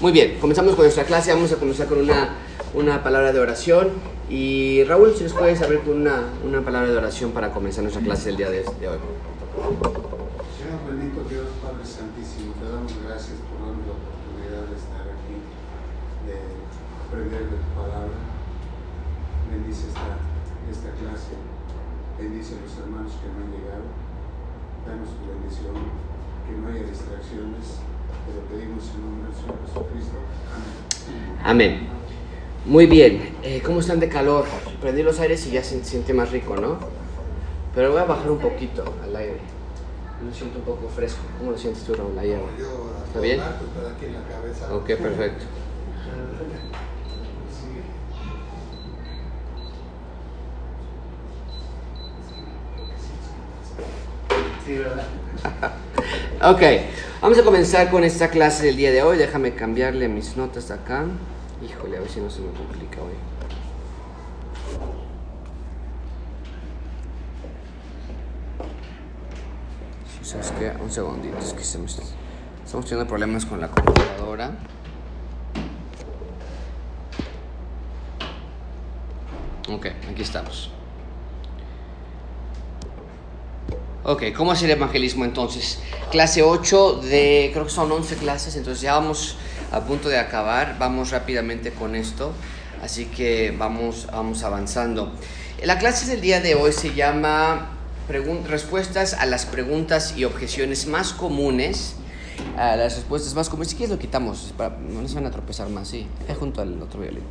Muy bien, comenzamos con nuestra clase. Vamos a comenzar con una, una palabra de oración. Y Raúl, si nos puedes abrir con una, una palabra de oración para comenzar nuestra clase del día de, de hoy. Señor bendito Dios, Padre Santísimo, te damos gracias por darnos la oportunidad de estar aquí, de aprender de tu palabra. Bendice esta, esta clase, bendice a los hermanos que no han llegado, danos tu bendición, que no haya distracciones, te lo pedimos en nombre del Señor Jesucristo. Amén. Amén. Muy bien, eh, ¿cómo están de calor? Prendí los aires y ya se siente más rico, ¿no? Pero voy a bajar un poquito al aire. Lo siento un poco fresco. ¿Cómo lo sientes tú, Raúl? Ahí abajo? Yo a ¿Está bien? la cabeza. Ok, perfecto. Sí, ¿verdad? Ok, vamos a comenzar con esta clase del día de hoy. Déjame cambiarle mis notas acá. Híjole, a ver si no se me complica hoy. ¿Sabes qué? Un segundito, es que se me estamos teniendo problemas con la computadora. Ok, aquí estamos. Ok, ¿cómo hacer evangelismo entonces? Clase 8 de, creo que son 11 clases, entonces ya vamos a punto de acabar, vamos rápidamente con esto, así que vamos, vamos avanzando. La clase del día de hoy se llama Respuestas a las preguntas y objeciones más comunes. A las respuestas más comunes, si quieres lo quitamos, para, no nos van a tropezar más, sí, es junto al otro violín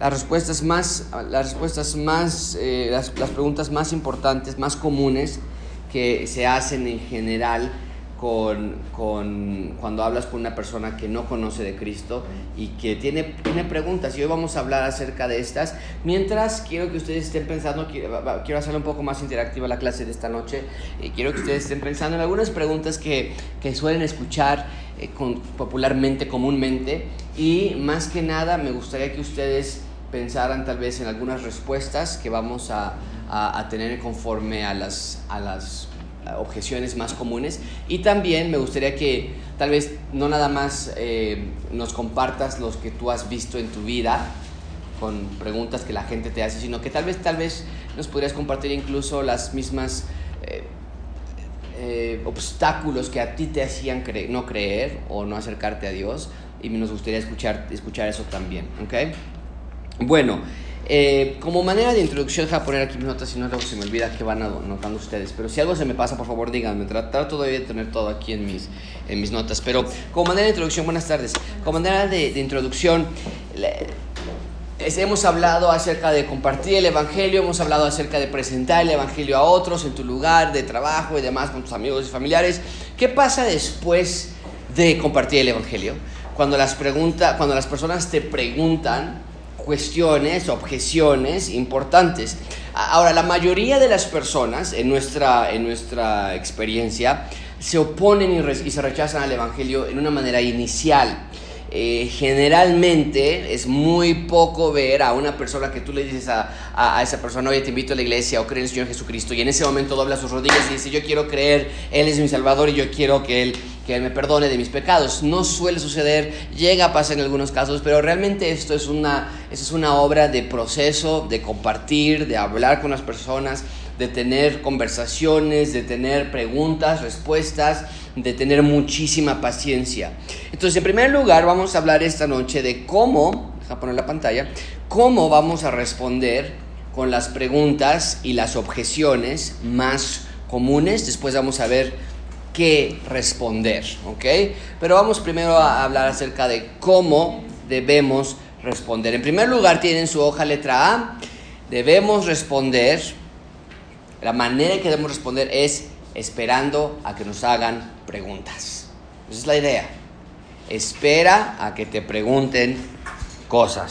las respuestas más, las respuestas más, eh, las, las preguntas más importantes, más comunes que se hacen en general con, con- cuando hablas con una persona que no conoce de Cristo y que tiene, tiene preguntas. Y hoy vamos a hablar acerca de estas. Mientras quiero que ustedes estén pensando, quiero, quiero hacerlo un poco más interactiva la clase de esta noche, y quiero que ustedes estén pensando en algunas preguntas que, que suelen escuchar eh, con- popularmente, comúnmente, y más que nada me gustaría que ustedes pensaran tal vez en algunas respuestas que vamos a, a- tener conforme a las, a las objeciones más comunes y también me gustaría que tal vez no nada más eh, nos compartas los que tú has visto en tu vida con preguntas que la gente te hace, sino que tal vez, tal vez nos podrías compartir incluso las mismas eh, eh, obstáculos que a ti te hacían cre- no creer o no acercarte a Dios y nos gustaría escuchar, escuchar eso también, ¿ok? Bueno, eh, como manera de introducción, deja poner aquí mis notas, si no luego se me olvida que van anotando ustedes. Pero si algo se me pasa, por favor díganme. Tra- Trato de tener todo aquí en mis, en mis notas. Pero como manera de introducción, buenas tardes. Como manera de, de introducción, le- es- hemos hablado acerca de compartir el Evangelio, hemos hablado acerca de presentar el Evangelio a otros en tu lugar de trabajo y demás con tus amigos y familiares. ¿Qué pasa después de compartir el Evangelio? Cuando las, pregunta, cuando las personas te preguntan cuestiones, objeciones importantes. Ahora, la mayoría de las personas en nuestra, en nuestra experiencia se oponen y, y se rechazan al Evangelio en una manera inicial. Eh, generalmente es muy poco ver a una persona que tú le dices a, a- esa persona, oye, te invito a la iglesia o cree en el Señor Jesucristo, y en ese momento dobla sus rodillas y dice, yo quiero creer, Él es mi Salvador y yo quiero que Él, que él me perdone de mis pecados. No suele suceder, llega a pasar en algunos casos, pero realmente esto es una, esto es una obra de proceso, de compartir, de hablar con las personas, de tener conversaciones, de tener preguntas, respuestas, de tener muchísima paciencia. Entonces, en primer lugar, vamos a hablar esta noche de cómo, deja poner la pantalla, cómo vamos a responder con las preguntas y las objeciones más comunes. Después vamos a ver qué responder, ¿ok? Pero vamos primero a hablar acerca de cómo debemos responder. En primer lugar, tienen su hoja letra A. Debemos responder la manera en que debemos responder es esperando a que nos hagan preguntas. Esa es la idea. Espera a que te pregunten cosas.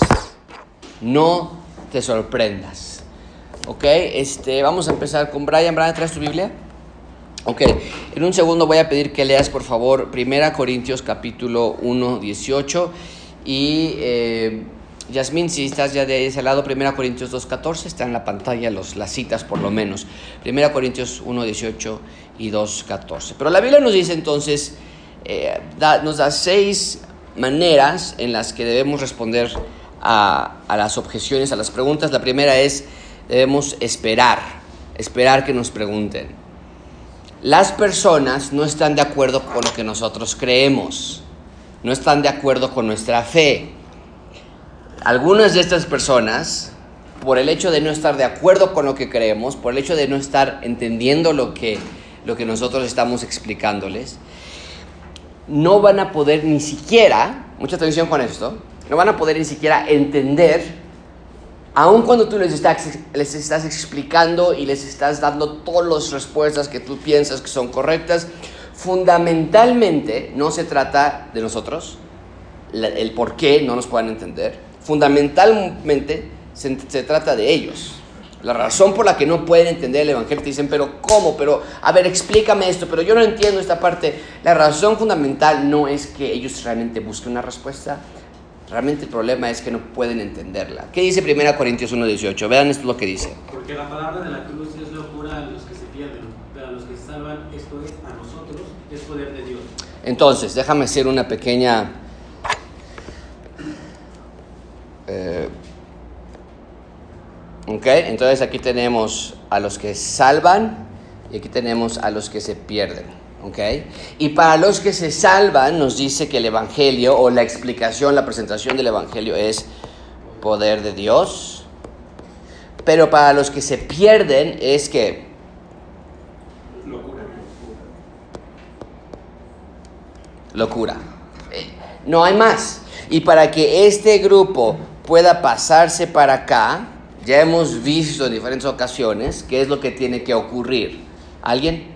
No te sorprendas. ¿Ok? Este, vamos a empezar con Brian. Brian, ¿traes tu Biblia? Ok, en un segundo voy a pedir que leas por favor 1 Corintios capítulo 1, 18 y eh, Yasmín, si estás ya de ese lado, 1 Corintios 2, 14, está en la pantalla los, las citas por lo menos. 1 Corintios 1, 18 y 2, 14. Pero la Biblia nos dice entonces, eh, da- nos da seis maneras en las que debemos responder a, a las objeciones, a las preguntas. La primera es, debemos esperar, esperar que nos pregunten. Las personas no están de acuerdo con lo que nosotros creemos, no están de acuerdo con nuestra fe. Algunas de estas personas, por el hecho de no estar de acuerdo con lo que creemos, por el hecho de no estar entendiendo lo que, lo que nosotros estamos explicándoles, no van a poder ni siquiera, mucha atención con esto, no van a poder ni siquiera entender, aun cuando tú les estás, les estás explicando y les estás dando todas las respuestas que tú piensas que son correctas, fundamentalmente no se trata de nosotros, el por qué no nos puedan entender, fundamentalmente se, se trata de ellos. La razón por la que no pueden entender el Evangelio, te dicen, pero ¿cómo? Pero, a ver, explícame esto, pero yo no entiendo esta parte. La razón fundamental no es que ellos realmente busquen una respuesta, realmente el problema es que no pueden entenderla. ¿Qué dice 1 Corintios 1.18? Vean esto lo que dice. Porque la palabra de la cruz es locura a los que se pierden, pero a los que se salvan, esto es, a nosotros, es poder de Dios. Entonces, déjame hacer una pequeña... Eh, ok, entonces aquí tenemos a los que salvan y aquí tenemos a los que se pierden. ok. Y para los que se salvan nos dice que el Evangelio o la explicación, la presentación del Evangelio es poder de Dios. Pero para los que se pierden es que Locura. locura. Eh, No hay más. Y para que este grupo pueda pasarse para acá, ya hemos visto en diferentes ocasiones qué es lo que tiene que ocurrir. ¿Alguien?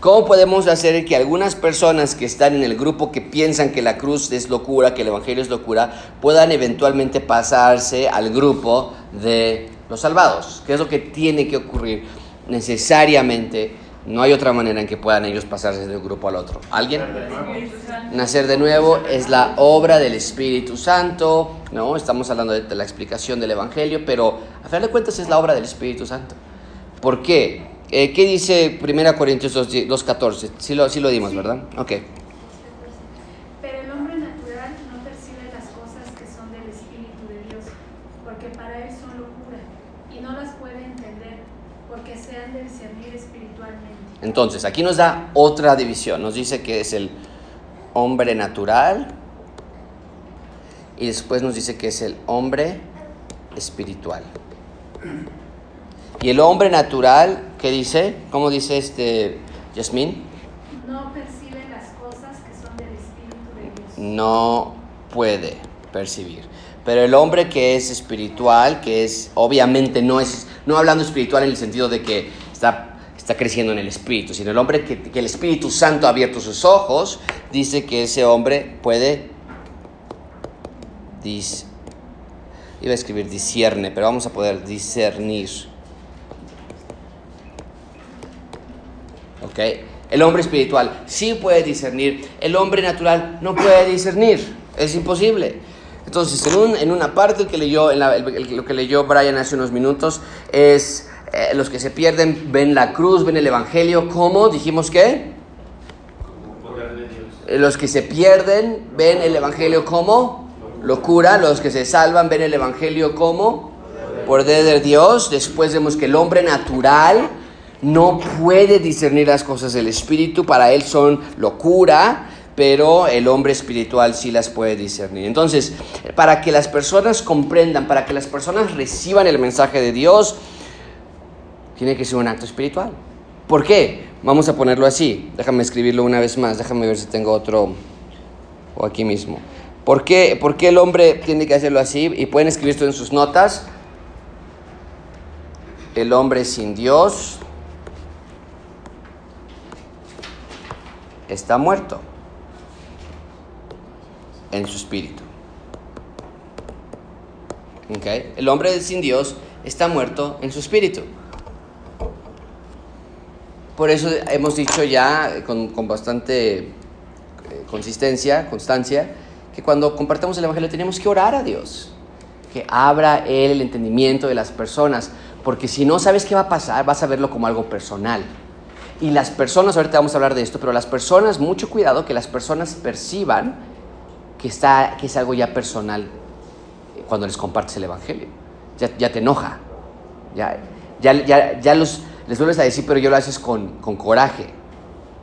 ¿Cómo podemos hacer que algunas personas que están en el grupo que piensan que la cruz es locura, que el Evangelio es locura, puedan eventualmente pasarse al grupo de los salvados? ¿Qué es lo que tiene que ocurrir? Necesariamente no hay otra manera en que puedan ellos pasarse de un grupo al otro. ¿Alguien? Nacer de nuevo es la obra del Espíritu Santo, ¿no? Estamos hablando de, la explicación del Evangelio, pero a final de cuentas es la obra del Espíritu Santo. ¿Por qué? Eh, ¿Qué dice 1 Corintios 2, 2.14? Sí lo, sí lo dimos, ¿verdad? Ok. Pero el hombre natural no percibe las cosas que son del Espíritu de Dios, porque para él son locura, y no las puede entender, porque se han de discernir espiritualmente. Entonces, aquí nos da otra división. Nos dice que es el hombre natural y después nos dice que es el hombre espiritual. Y el hombre natural, ¿qué dice? ¿Cómo dice este Yasmín? No percibe las cosas que son del Espíritu de Dios. No puede percibir. Pero el hombre que es espiritual, que es obviamente no es, no hablando espiritual en el sentido de que está, está creciendo en el espíritu, sino el hombre que, el Espíritu Santo ha abierto sus ojos, dice que ese hombre puede dis, iba a escribir discierne, pero vamos a poder discernir. ¿Ok? El hombre espiritual sí puede discernir, el hombre natural no puede discernir, es imposible. Entonces, en, un- en una parte lo que leyó Brian hace unos minutos, es eh, los que se pierden ven la cruz, ven el Evangelio, ¿cómo? Dijimos que los que se pierden ven el Evangelio. Como locura, los que se salvan ven el Evangelio. Como poder de Dios. Después vemos que el hombre natural no puede discernir las cosas del Espíritu, para él son locura, pero el hombre espiritual sí las puede discernir. Entonces, para que las personas comprendan, para que las personas reciban el mensaje de Dios, tiene que ser un acto espiritual. ¿Por qué? Vamos a ponerlo así. Déjame escribirlo una vez más. Déjame ver si tengo otro. O aquí mismo. ¿Por qué, por qué el hombre tiene que hacerlo así? Y pueden escribir esto en sus notas. El hombre sin Dios está muerto en su espíritu. ¿Ok? El hombre sin Dios está muerto en su espíritu. Por eso hemos dicho ya eh, con, con bastante eh, consistencia, constancia, que cuando compartamos el Evangelio tenemos que orar a Dios, que abra Él el entendimiento de las personas, porque si no sabes qué va a pasar, vas a verlo como algo personal. Y las personas, ahorita vamos a hablar de esto, pero las personas, mucho cuidado que las personas perciban que, está, que es algo ya personal cuando les compartes el Evangelio. Ya, ya te enoja. Ya, ya, ya, ya los, les vuelves a decir, pero yo lo haces con, con coraje.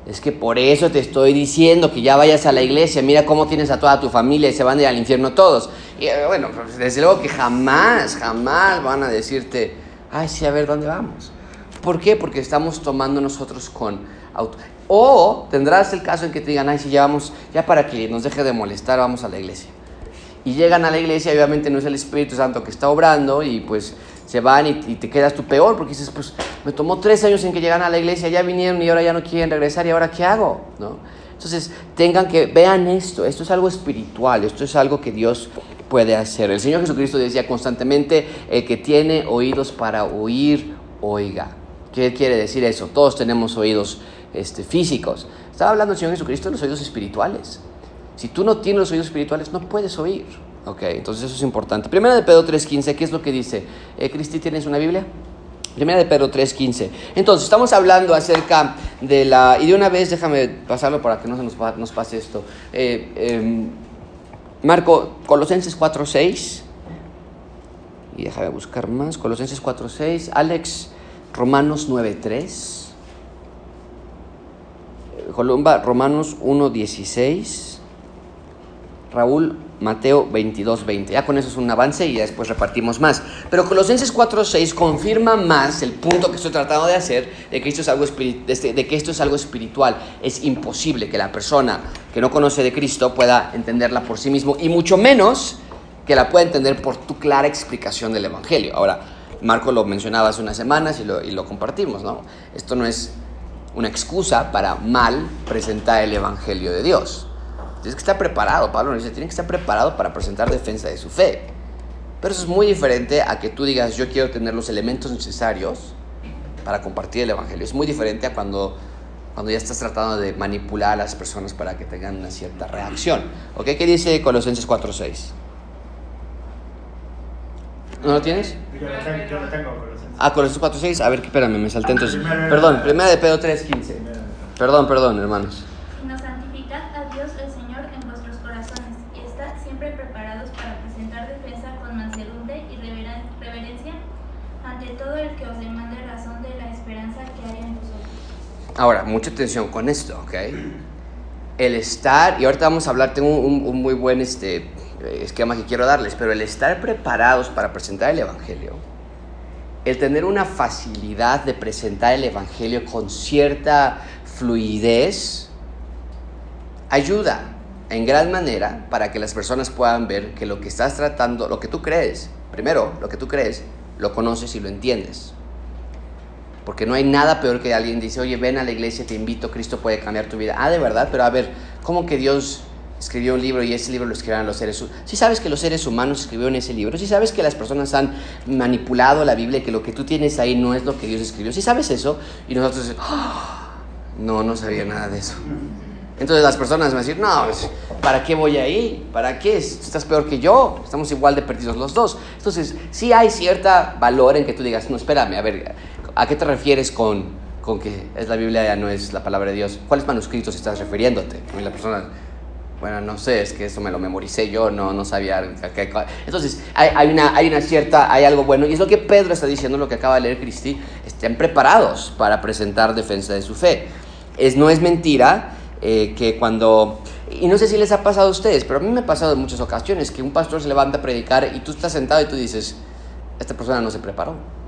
Es que por eso te estoy diciendo que ya vayas a la iglesia, mira cómo tienes a toda tu familia y se van a ir al infierno todos. Y eh, bueno, pues, desde luego que jamás, jamás van a decirte, ay, sí, a ver dónde vamos. ¿Por qué? Porque estamos tomando nosotros con auto. O tendrás el caso en que te digan, ay, si ya vamos, ya para que nos deje de molestar, vamos a la iglesia. Y llegan a la iglesia, obviamente no es el Espíritu Santo que está obrando, y pues se van y, te quedas tú peor, porque dices, pues me tomó tres años en que llegan a la iglesia, ya vinieron y ahora ya no quieren regresar, y ahora qué hago, ¿no? Entonces, tengan que, vean esto, esto es algo espiritual, esto es algo que Dios puede hacer. El Señor Jesucristo decía constantemente, el que tiene oídos para oír, oiga. ¿Qué quiere decir eso? Todos tenemos oídos este, físicos. Estaba hablando el Señor Jesucristo de los oídos espirituales. Si tú no tienes los oídos espirituales, no puedes oír. Ok, entonces eso es importante. Primera de Pedro 3.15, ¿qué es lo que dice? Eh, Cristi, ¿tienes una Biblia? Primera de Pedro 3.15. Entonces, estamos hablando acerca de la... Y de una vez, déjame pasarlo para que no se nos, nos pase esto. Eh, em, Marco, Colosenses 4.6. Y déjame buscar más. Colosenses 4.6. Alex, Romanos 9.3. Eh, Columba, Romanos 1.16. Raúl, Mateo 22, 20. Ya con eso es un avance y después repartimos más. Pero Colosenses 4, 6 confirma más el punto que estoy tratando de hacer de que, esto es algo este- de que esto es algo espiritual. Es imposible que la persona que no conoce de Cristo pueda entenderla por sí mismo y mucho menos que la pueda entender por tu clara explicación del Evangelio. Ahora, Marco lo mencionaba hace unas semanas y lo, y lo compartimos, ¿no? Esto no es una excusa para mal presentar el Evangelio de Dios. Tienes que estar preparado, Pablo nos dice, tiene que estar preparado para presentar defensa de su fe. Pero eso es muy diferente a que tú digas, yo quiero tener los elementos necesarios para compartir el Evangelio. Es muy diferente a cuando, cuando ya estás tratando de manipular a las personas para que tengan una cierta reacción. ¿Ok? ¿Qué dice Colosenses 4.6? ¿No lo tienes? Yo lo tengo, yo lo tengo con los Ah, Colosenses 4.6. A ver, espérame, me salté entonces. Primero- Perdón, primera de Pedro 3.15. Perdón, perdón, hermanos. Y nos santificad a Dios el Señor en vuestros corazones, y estad siempre preparados para presentar defensa con mansedumbre y reveren- reverencia ante todo el que os demande razón de la esperanza que hay en vosotros. Ahora, mucha atención con esto, ¿ok? El estar, y ahorita vamos a hablar, tengo un, muy buen este, esquema que quiero darles, pero el estar preparados para presentar el Evangelio, el tener una facilidad de presentar el Evangelio con cierta fluidez, ayuda en gran manera para que las personas puedan ver que lo que estás tratando, lo que tú crees, primero, lo que tú crees, lo conoces y lo entiendes. Porque no hay nada peor que alguien dice, oye, ven a la iglesia, te invito, Cristo puede cambiar tu vida. Ah, de verdad, pero a ver, ¿cómo que Dios escribió un libro y ese libro lo escribieron los seres humanos? Si sabes que los seres humanos escribieron ese libro, si sabes que las personas han manipulado la Biblia, que lo que tú tienes ahí no es lo que Dios escribió, si sabes eso, y nosotros, "Ah, no, no sabía nada de eso. Entonces las personas van a decir, no, pues, ¿para qué voy ahí? ¿Para qué? Estás peor que yo, estamos igual de perdidos los dos. Entonces, sí hay cierta valor en que tú digas, no, espérame, a ver, ¿a qué te refieres con, con que es la Biblia, ya no es la palabra de Dios? ¿Cuáles manuscritos estás refiriéndote? Y la persona, bueno, no sé, es que eso me lo memoricé yo, no, no sabía. qué- Entonces, hay, hay una, hay una cierta, hay algo bueno, y es lo que Pedro está diciendo, lo que acaba de leer Cristi, estén preparados para presentar defensa de su fe. Es, no es mentira eh, que cuando, y no sé si les ha pasado a ustedes, pero a mí me ha pasado en muchas ocasiones que un pastor se levanta a predicar y tú estás sentado y tú dices, esta persona no se preparó.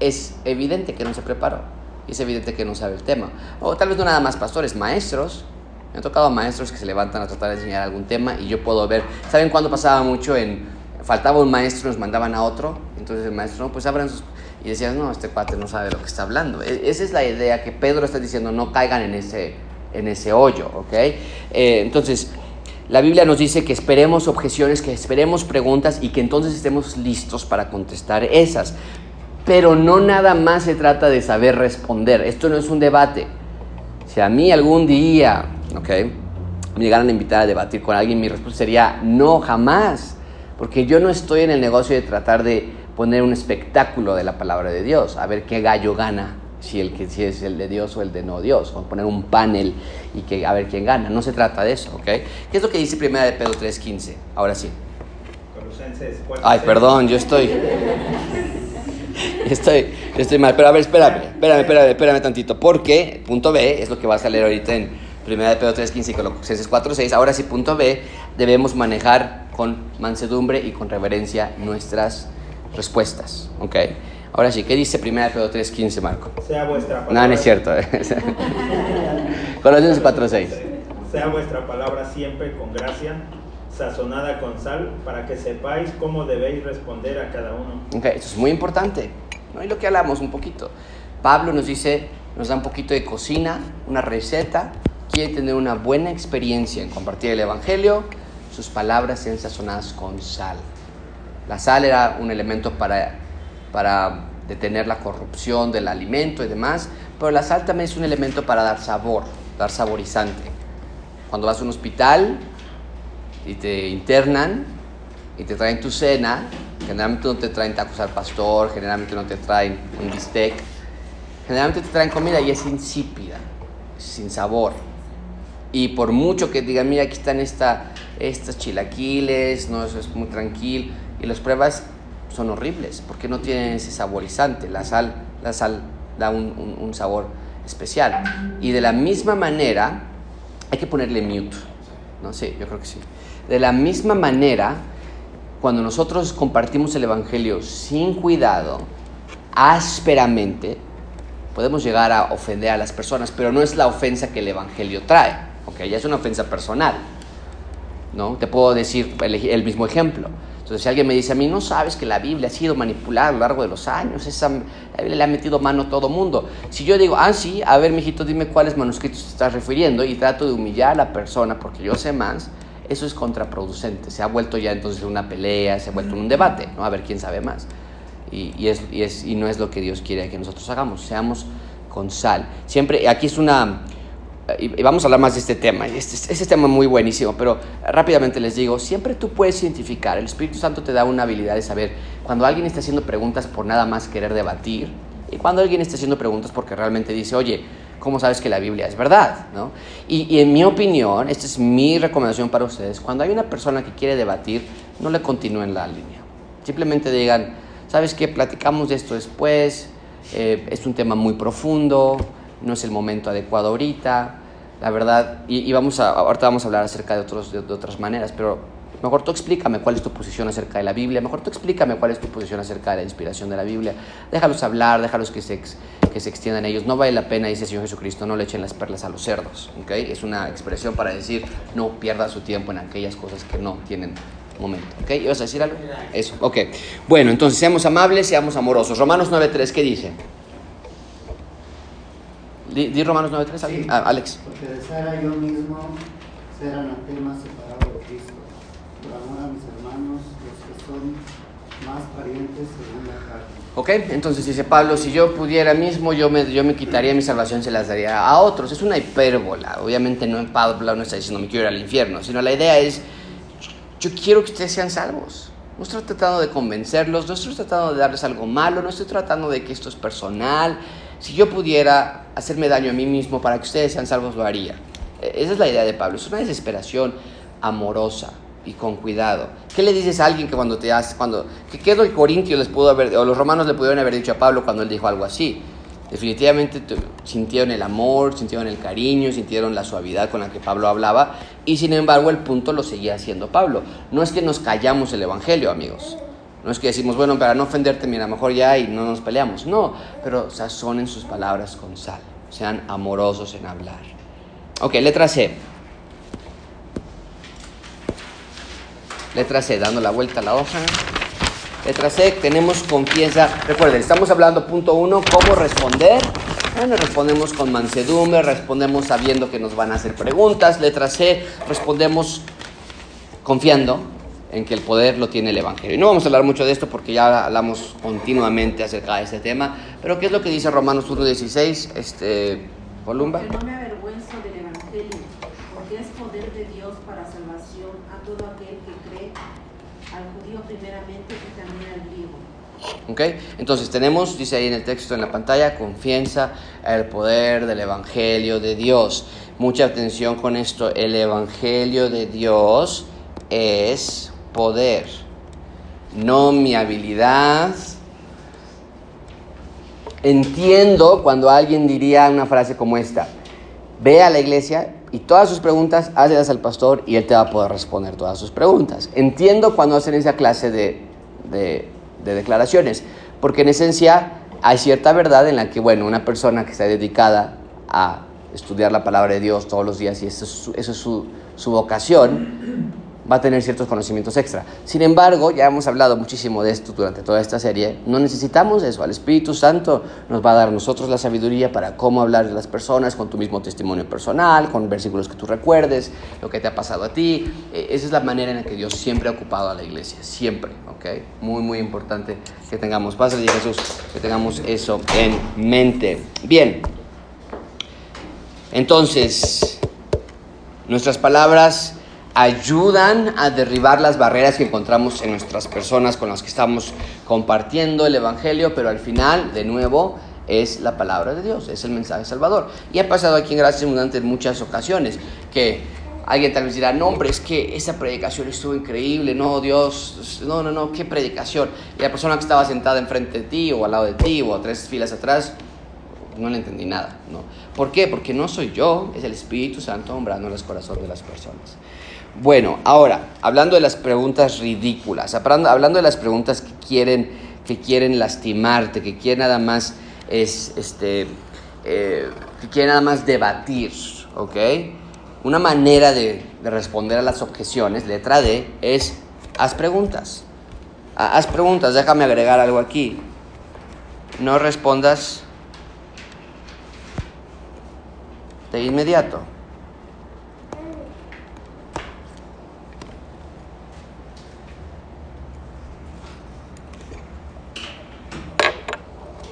Es evidente que no se preparó. Y es evidente que no sabe el tema. O tal vez no nada más pastores, maestros. Me han tocado maestros que se levantan a tratar de enseñar algún tema y yo puedo ver. ¿Saben cuándo pasaba mucho en... Faltaba un maestro, nos mandaban a otro. Entonces el maestro, no, pues abran sus... Y decías, no, este cuate no sabe lo que está hablando. E- esa es la idea que Pedro está diciendo, no caigan en ese, en ese hoyo, ¿ok? Eh, entonces, la Biblia nos dice que esperemos objeciones, que esperemos preguntas y que entonces estemos listos para contestar esas. Pero no nada más se trata de saber responder. Esto no es un debate. Si a mí algún día, ¿ok? Me llegaran a invitar a debatir con alguien, mi respuesta sería no, jamás. Porque yo no estoy en el negocio de tratar de poner un espectáculo de la palabra de Dios, a ver qué gallo gana si, el que, si es el de Dios o el de no Dios, o poner un panel y que a ver quién gana. No se trata de eso, ¿ok? ¿Qué es lo que dice primera de Pedro 3.15? Ahora sí. Colosenses 4, Ay, perdón, yo estoy... Estoy, estoy mal, pero a ver, espérame, espérame, espérame, espérame tantito, porque punto B es lo que vas a leer ahorita en 1 de Pedro 3.15 y Colosenses 4.6. Ahora sí, punto B, debemos manejar con mansedumbre y con reverencia nuestras respuestas, ¿ok? Ahora sí, ¿qué dice 1 de Pedro 3.15, Marco? Sea vuestra palabra. No, no es cierto. Colosenses 4.6. Sea vuestra palabra siempre con gracia, sazonada con sal, para que sepáis cómo debéis responder a cada uno. Ok, esto es muy importante. ¿no? Y lo que hablamos un poquito. Pablo nos dice, nos da un poquito de cocina, una receta. Quiere tener una buena experiencia en compartir el Evangelio. Sus palabras sean sazonadas con sal. La sal era un elemento para, para detener la corrupción del alimento y demás, pero la sal también es un elemento para dar sabor, dar saborizante. Cuando vas a un hospital y te internan y te traen tu cena, generalmente no te traen tacos al pastor, generalmente no te traen un bistec, generalmente te traen comida y es insípida, sin sabor. Y por mucho que digan, mira, aquí están esta, estas chilaquiles, no, eso es muy tranquilo, y las pruebas son horribles, porque no tienen ese saborizante, la sal, la sal da un, un- un sabor especial. Y de la misma manera, hay que ponerle mute, ¿no? Sí, yo creo que sí. De la misma manera, cuando nosotros compartimos el Evangelio sin cuidado, ásperamente, podemos llegar a ofender a las personas, pero no es la ofensa que el Evangelio trae, ¿ok? Ya es una ofensa personal, ¿no? Te puedo decir el, el mismo ejemplo. Entonces, si alguien me dice a mí, no sabes que la Biblia ha sido manipulada a lo largo de los años, esa, le ha metido mano a todo mundo. Si yo digo, ah, sí, a ver, mijito, dime cuáles manuscritos te estás refiriendo y trato de humillar a la persona porque yo sé más, eso es contraproducente. Se ha vuelto ya entonces una pelea, se ha vuelto un debate, ¿no? A ver quién sabe más. Y, y es, y, es, y no es lo que Dios quiere que nosotros hagamos, seamos con sal. Siempre, aquí es una, y vamos a hablar más de este tema, y este, este tema muy buenísimo, pero rápidamente les digo, siempre tú puedes identificar, el Espíritu Santo te da una habilidad de saber cuando alguien está haciendo preguntas por nada más querer debatir, y cuando alguien está haciendo preguntas porque realmente dice, oye, ¿cómo sabes que la Biblia es verdad? ¿no? Y, y en mi opinión, esta es mi recomendación para ustedes, cuando hay una persona que quiere debatir, no le continúen la línea, simplemente digan, ¿sabes qué? Platicamos de esto después, eh, es un tema muy profundo, no es el momento adecuado ahorita, la verdad, y, y vamos a, ahorita vamos a hablar acerca de, otros, de, de otras maneras, pero mejor tú explícame cuál es tu posición acerca de la Biblia, mejor tú explícame cuál es tu posición acerca de la inspiración de la Biblia, déjalos hablar, déjalos que se, que se extiendan ellos, no vale la pena, dice el Señor Jesucristo, no le echen las perlas a los cerdos, ¿ok? Es una expresión para decir, no pierda su tiempo en aquellas cosas que no tienen momento, ¿ok? ¿Ibas a decir algo? Eso, ok. Bueno, entonces seamos amables, seamos amorosos. Romanos 9.3, ¿qué dice? Di, di Romanos 9.3, ¿alguien? Ah, Alex. Porque deseara yo mismo ser anatema separado de Cristo, por amor a mis hermanos, los que son más parientes según la carne. Ok, entonces dice Pablo, si yo pudiera mismo, yo me, yo me quitaría mi salvación, se las daría a otros. Es una hipérbola. Obviamente no en Pablo no está diciendo me quiero ir al infierno, sino la idea es, yo quiero que ustedes sean salvos. No estoy tratando de convencerlos, no estoy tratando de darles algo malo, no estoy tratando de que esto es personal. Si yo pudiera hacerme daño a mí mismo para que ustedes sean salvos, lo haría. E- Esa es la idea de Pablo, es una desesperación amorosa y con cuidado. ¿Qué le dices a alguien que cuando te hace, cuando, que qué es lo que Corintios les pudo haber, o los romanos le pudieron haber dicho a Pablo cuando él dijo algo así? Definitivamente sintieron el amor, sintieron el cariño, sintieron la suavidad con la que Pablo hablaba y sin embargo el punto lo seguía haciendo Pablo. No es que nos callamos el Evangelio, amigos. No es que decimos, bueno, para no ofenderte, mira, mejor ya y no nos peleamos. No, pero sazonen sus palabras con sal. Sean amorosos en hablar. Ok, letra C. Letra C, dando la vuelta a la hoja. Letra C, tenemos confianza. Recuerden, estamos hablando, punto uno, cómo responder. Bueno, respondemos con mansedumbre, respondemos sabiendo que nos van a hacer preguntas. Letra C, respondemos confiando en que el poder lo tiene el Evangelio. Y no vamos a hablar mucho de esto porque ya hablamos continuamente acerca de este tema. Pero ¿qué es lo que dice Romanos 1.16? Este, Columba. No me avergüenzo del Evangelio, porque es poder de Dios para salvación a todo aquel que cree, al judío primeramente y también al griego. ¿Ok? Entonces tenemos, dice ahí en el texto en la pantalla, confianza, el poder del Evangelio de Dios. Mucha atención con esto. El Evangelio de Dios es poder, no mi habilidad. Entiendo cuando alguien diría una frase como esta. Ve a la iglesia y todas sus preguntas, hazlas al pastor y él te va a poder responder todas sus preguntas. Entiendo cuando hacen esa clase de, de declaraciones, porque en esencia hay cierta verdad en la que, bueno, una persona que está dedicada a estudiar la palabra de Dios todos los días y eso es su, su, vocación, va a tener ciertos conocimientos extra. Sin embargo, ya hemos hablado muchísimo de esto durante toda esta serie, no necesitamos eso, el Espíritu Santo nos va a dar nosotros la sabiduría para cómo hablar de las personas con tu mismo testimonio personal, con versículos que tú recuerdes, lo que te ha pasado a ti. Eh, Esa es la manera en la que Dios siempre ha ocupado a la iglesia, siempre, Muy, muy importante que tengamos, pásale Jesús, que tengamos eso en mente. Bien, entonces, nuestras palabras ayudan a derribar las barreras que encontramos en nuestras personas con las que estamos compartiendo el Evangelio, pero al final, de nuevo, es la palabra de Dios, es el mensaje salvador. Y ha pasado aquí en Gracia Abundante en muchas ocasiones que alguien tal vez dirá, no hombre, es que esa predicación estuvo increíble, no, Dios, no, no, no, qué predicación. Y la persona que estaba sentada enfrente de ti o al lado de ti o a tres filas atrás, no le entendí nada, ¿no? ¿Por qué? Porque no soy yo, es el Espíritu Santo ombrando en los corazones de las personas. Bueno, ahora, hablando de las preguntas ridículas, hablando de las preguntas que quieren, que quieren lastimarte, que quieren nada más, es, este, eh, que quieren nada más debatir, ¿ok? Una manera de, de responder a las objeciones, letra D, es haz preguntas. Ha- Haz preguntas, déjame agregar algo aquí. No respondas de inmediato.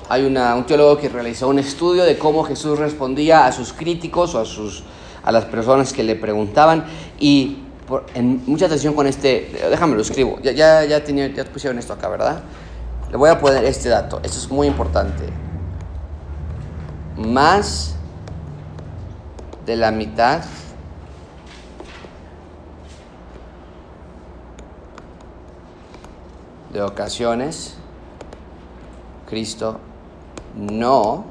Hay una- un teólogo que realizó un estudio de cómo Jesús respondía a sus críticos o a, sus, a las personas que le preguntaban y por- en mucha atención con este, déjame lo escribo, ya, ya, ya, tenía- ya pusieron esto acá, ¿verdad? Le voy a poner este dato, esto es muy importante. Más de la mitad de ocasiones Cristo no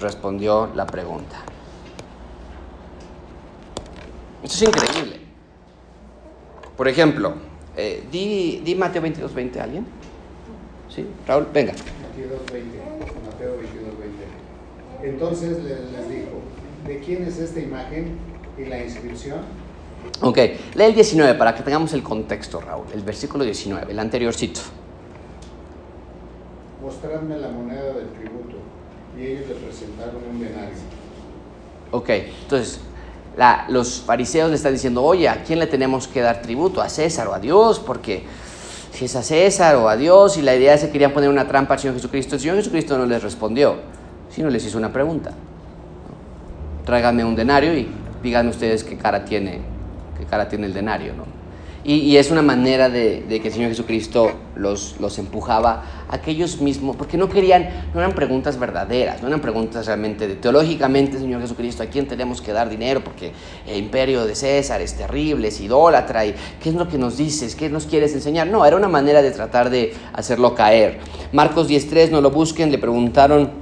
respondió la pregunta. Esto es increíble. Por ejemplo, eh, di, di Mateo 22, 20 a alguien. ¿Sí? Raúl, venga. 22.20, Mateo 22.20. Entonces le- les dijo, ¿de quién es esta imagen y la inscripción? Ok, lee el 19 para que tengamos el contexto, Raúl. El versículo 19, el anteriorcito. Mostradme la moneda del tributo. Y ellos le presentaron un denario. Ok, entonces la- los fariseos le están diciendo, oye, ¿a quién le tenemos que dar tributo? ¿A César o a Dios? Porque si es a César o a Dios, y la idea es que querían poner una trampa al Señor Jesucristo, el Señor Jesucristo no les respondió, sino les hizo una pregunta. Tráiganme un denario y díganme ustedes qué cara tiene, qué cara tiene el denario, ¿no? Y, es una manera de, que el Señor Jesucristo los, los empujaba a que ellos mismos, porque no querían, no eran preguntas verdaderas, no eran preguntas realmente de teológicamente, Señor Jesucristo, ¿a quién tenemos que dar dinero? Porque el imperio de César es terrible, es idólatra, y ¿qué es lo que nos dices? ¿Qué nos quieres enseñar? No, era una manera de tratar de hacerlo caer. Marcos 10.3, no lo busquen, le preguntaron,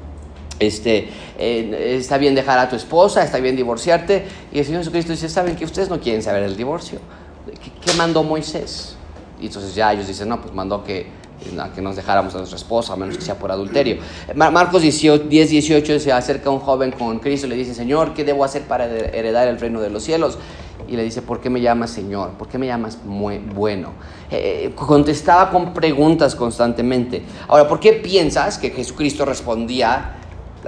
este, eh, está bien dejar a tu esposa, está bien divorciarte. Y el Señor Jesucristo dice, ¿saben que ustedes no quieren saber el divorcio? ¿Qué, mandó Moisés? Y entonces ya ellos dicen, no, pues mandó que, que nos dejáramos a nuestra esposa, a menos que sea por adulterio. Mar- Marcos 18, 10, 18 se acerca un joven con Cristo y le dice, Señor, ¿qué debo hacer para heredar el reino de los cielos? Y le dice, ¿por qué me llamas Señor? ¿Por qué me llamas muy bueno? Eh, contestaba con preguntas constantemente. Ahora, ¿por qué piensas que Jesucristo respondía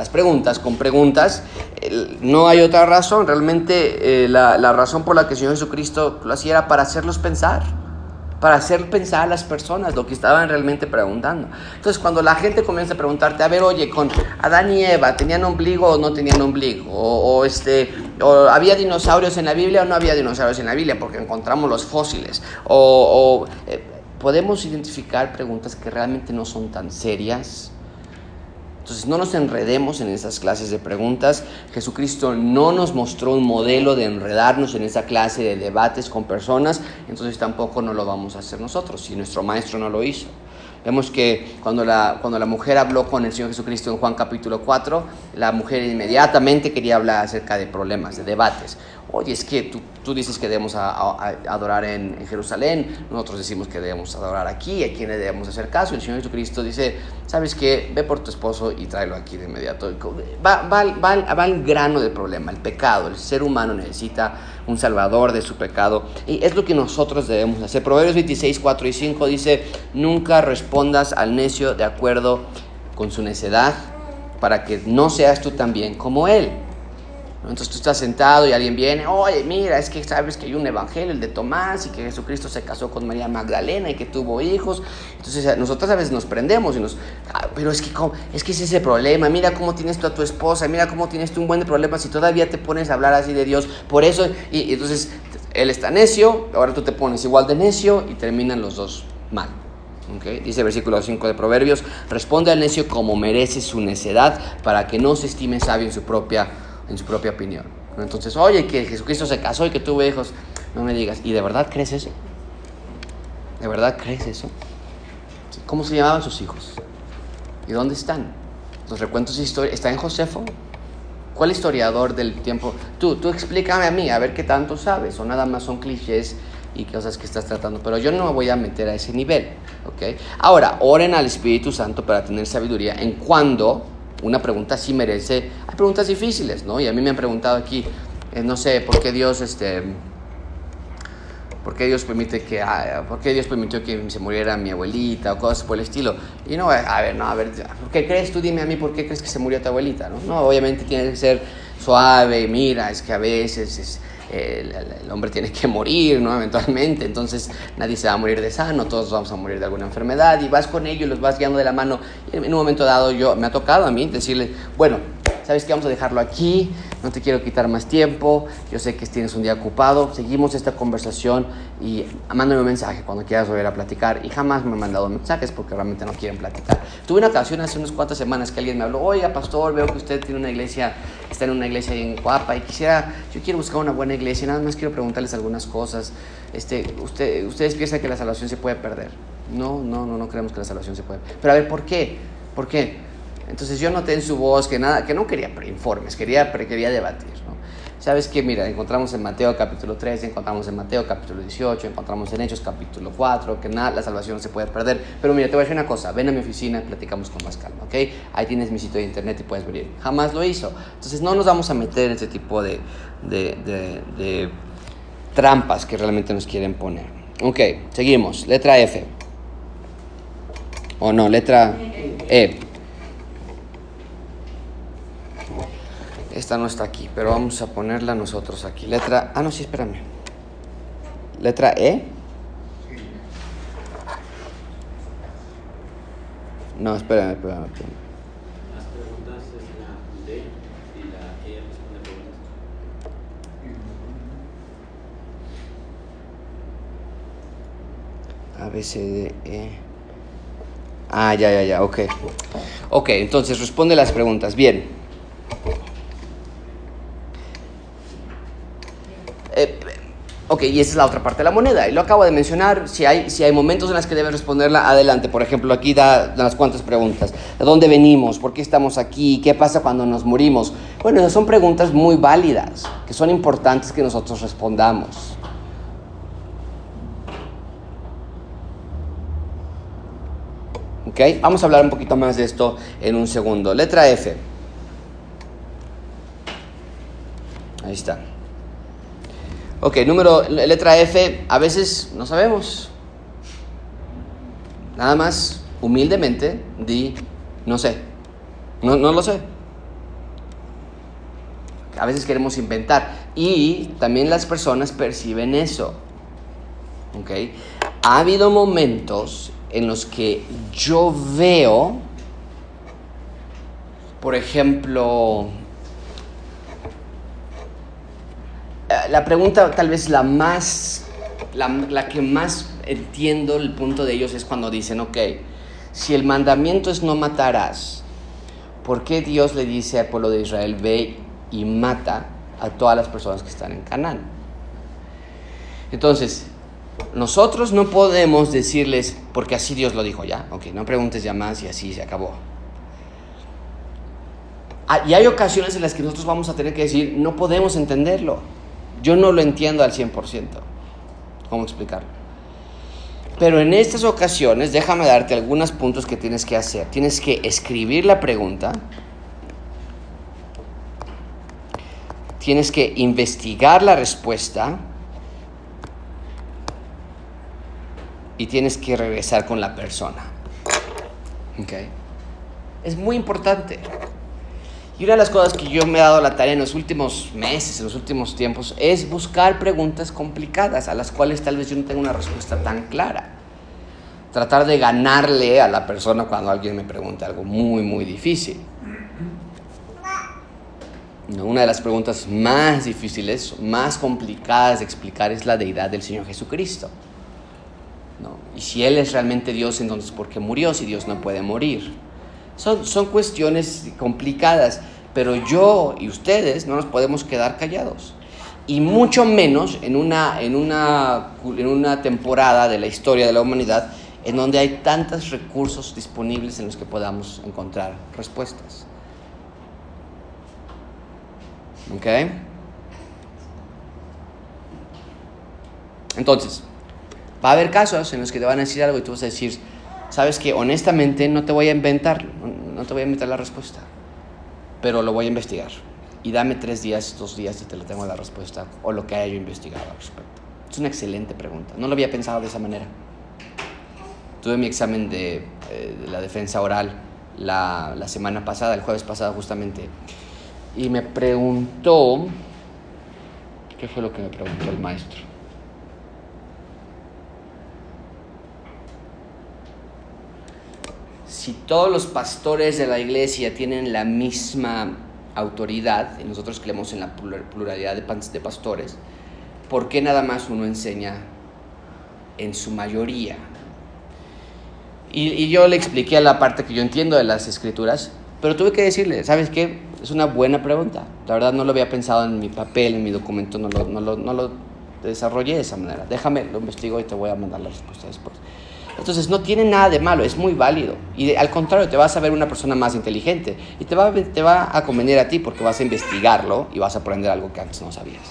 las preguntas con preguntas? No hay otra razón. Realmente eh, la, la razón por la que el Señor Jesucristo lo hacía era para hacerlos pensar para hacer pensar a las personas lo que estaban realmente preguntando. Entonces, cuando la gente comienza a preguntarte, a ver, oye, con Adán y Eva, ¿tenían ombligo o no tenían ombligo? O, o, este, o ¿había dinosaurios en la Biblia o no había dinosaurios en la Biblia? Porque encontramos los fósiles. O, o, eh, podemos identificar preguntas que realmente no son tan serias. Entonces no nos enredemos en esas clases de preguntas. Jesucristo no nos mostró un modelo de enredarnos en esa clase de debates con personas, entonces tampoco no lo vamos a hacer nosotros, si nuestro maestro no lo hizo. Vemos que cuando la, cuando la mujer habló con el Señor Jesucristo en Juan capítulo 4, la mujer inmediatamente quería hablar acerca de problemas, de debates. Oye, es que tú, tú dices que debemos a- a- a adorar en, en Jerusalén, nosotros decimos que debemos adorar aquí, a quién le debemos hacer caso. El Señor Jesucristo dice, ¿sabes qué? Ve por tu esposo y tráelo aquí de inmediato. Va, va, va, va al grano del problema, el pecado. El ser humano necesita un salvador de su pecado. Y es lo que nosotros debemos hacer. Proverbios 26, 4 y 5 dice, nunca respondas al necio de acuerdo con su necedad, para que no seas tú también como él. Entonces tú estás sentado y alguien viene, oye, mira, es que sabes que hay un evangelio, el de Tomás, y que Jesucristo se casó con María Magdalena y que tuvo hijos. Entonces nosotros a veces nos prendemos y nos, "Ah, pero es que, ¿cómo? es que es ese problema, mira cómo tienes tú a tu esposa, mira cómo tienes tú un buen problema si todavía te pones a hablar así de Dios. Por eso, y, y entonces él está necio, ahora tú te pones igual de necio y terminan los dos mal. ¿ok? Dice el versículo 5 de Proverbios, responde al necio como merece su necedad para que no se estime sabio en su propia, en su propia opinión. Entonces, oye, que Jesucristo se casó y que tuvo hijos, no me digas, ¿y de verdad crees eso? ¿De verdad crees eso? ¿Cómo se llamaban sus hijos? ¿Y dónde están? Los recuentos historia, ¿está en Josefo? ¿Cuál historiador del tiempo? Tú, tú explícame a mí, a ver qué tanto sabes, o nada más son clichés y cosas que estás tratando, pero yo no me voy a meter a ese nivel, ¿ok? Ahora, oren al Espíritu Santo para tener sabiduría en cuando una pregunta sí merece, hay preguntas difíciles, ¿no? Y a mí me han preguntado aquí, eh, no sé, ¿por qué Dios, este, ¿Por qué Dios permite que, ah, por qué Dios permitió que se muriera mi abuelita o cosas por el estilo? Y no, a ver, no, a ver, ¿por qué crees tú? Dime a mí, ¿por qué crees que se murió tu abuelita? No, no obviamente tiene que ser suave, mira, es que a veces es, el, hombre tiene que morir, ¿no? Eventualmente, entonces nadie se va a morir de sano, todos vamos a morir de alguna enfermedad y vas con ellos, los vas guiando de la mano. En un momento dado yo, me ha tocado a mí decirle, bueno, ¿sabes qué? Vamos a dejarlo aquí, no te quiero quitar más tiempo, yo sé que tienes un día ocupado, seguimos esta conversación y mándame un mensaje cuando quieras volver a platicar. Y jamás me han mandado mensajes porque realmente no quieren platicar. Tuve una ocasión hace unas cuantas semanas que alguien me habló, oiga pastor, veo que usted tiene una iglesia, está en una iglesia en Guapa y quisiera, yo quiero buscar una buena iglesia, nada más quiero preguntarles algunas cosas. Este, usted, ¿Ustedes piensan que la salvación se puede perder? No, no, no, no creemos que la salvación se puede. Pero a ver, ¿por qué? ¿Por qué? Entonces yo noté en su voz que nada, que no quería informes, quería, quería debatir. ¿no? Sabes que, mira, encontramos en Mateo capítulo 13, encontramos en Mateo capítulo 18, encontramos en Hechos capítulo 4, que nada, la salvación no se puede perder. Pero mira, te voy a decir una cosa, ven a mi oficina platicamos con más calma, ¿ok? Ahí tienes mi sitio de internet y puedes venir. Jamás lo hizo. Entonces no nos vamos a meter en este tipo de, de, de, de trampas que realmente nos quieren poner. Ok, seguimos. Letra F. O no, letra E. Esta no está aquí, pero vamos a ponerla nosotros aquí. Letra. Ah, no, sí, espérame. Letra E. No, espérame, espérame. espérame. Las preguntas es la D y la E responde preguntas. A, B, C, D, E. Ah, ya, ya, ya, ok. Ok, entonces responde las preguntas. Bien. Eh, y esa es la otra parte de la moneda. Y lo acabo de mencionar. Si hay, si hay momentos en los que debes responderla, adelante. Por ejemplo, aquí da, da unas cuantas preguntas. ¿De dónde venimos? ¿Por qué estamos aquí? ¿Qué pasa cuando nos morimos? Bueno, esas son preguntas muy válidas, que son importantes que nosotros respondamos. ¿Ok? Vamos a hablar un poquito más de esto en un segundo. Letra F. Ahí está. Ok, número, letra F, a veces no sabemos. Nada más, humildemente, di, no sé. No, no lo sé. A veces queremos inventar. Y también las personas perciben eso. ¿Ok? Ha habido momentos en los que yo veo, por ejemplo, eh, la pregunta tal vez la más, la, la que más entiendo el punto de ellos es cuando dicen, ok, si el mandamiento es no matarás, ¿por qué Dios le dice al pueblo de Israel, ve y mata a todas las personas que están en Canaán? Entonces, nosotros no podemos decirles, porque así Dios lo dijo ya, ok, no preguntes ya más y así se acabó. Ah, y hay ocasiones en las que nosotros vamos a tener que decir, no podemos entenderlo. Yo no lo entiendo al 100%. ¿Cómo explicarlo? Pero en estas ocasiones, déjame darte algunos puntos que tienes que hacer. Tienes que escribir la pregunta. Tienes que investigar la respuesta. Y tienes que regresar con la persona. ¿Ok? Es muy importante. Y una de las cosas que yo me he dado la tarea en los últimos meses, en los últimos tiempos, es buscar preguntas complicadas a las cuales tal vez yo no tenga una respuesta tan clara. Tratar de ganarle a la persona cuando alguien me pregunta algo muy, muy difícil. Una de las preguntas más difíciles, más complicadas de explicar es la deidad del Señor Jesucristo. Y si Él es realmente Dios, entonces ¿por qué murió si Dios no puede morir? Son, son cuestiones complicadas, pero yo y ustedes no nos podemos quedar callados. Y mucho menos en una, en, una, en una temporada de la historia de la humanidad en donde hay tantos recursos disponibles en los que podamos encontrar respuestas. ¿Ok? Entonces, va a haber casos en los que te van a decir algo y tú vas a decir, sabes que honestamente no te voy a inventar, no te voy a inventar la respuesta, pero lo voy a investigar. Y dame tres días, dos días y te lo tengo la respuesta o lo que haya yo investigado al respecto. Es una excelente pregunta. No lo había pensado de esa manera. Tuve mi examen de, eh, la defensa oral la semana pasada, el jueves pasado justamente, y me preguntó, ¿qué fue lo que me preguntó el maestro? Si todos los pastores de la iglesia tienen la misma autoridad, y nosotros creemos en la pluralidad de pastores, ¿por qué nada más uno enseña en su mayoría? Y, yo le expliqué la parte que yo entiendo de las escrituras, pero tuve que decirle, ¿sabes qué? Es una buena pregunta. La verdad no lo había pensado en mi papel, en mi documento, no lo, no lo, no lo desarrollé de esa manera. Déjame, lo investigo y te voy a mandar la respuesta después. Entonces no tiene nada de malo, es muy válido. Y al contrario, te vas a ver una persona más inteligente y te va, te va a convenir a ti porque vas a investigarlo y vas a aprender algo que antes no sabías.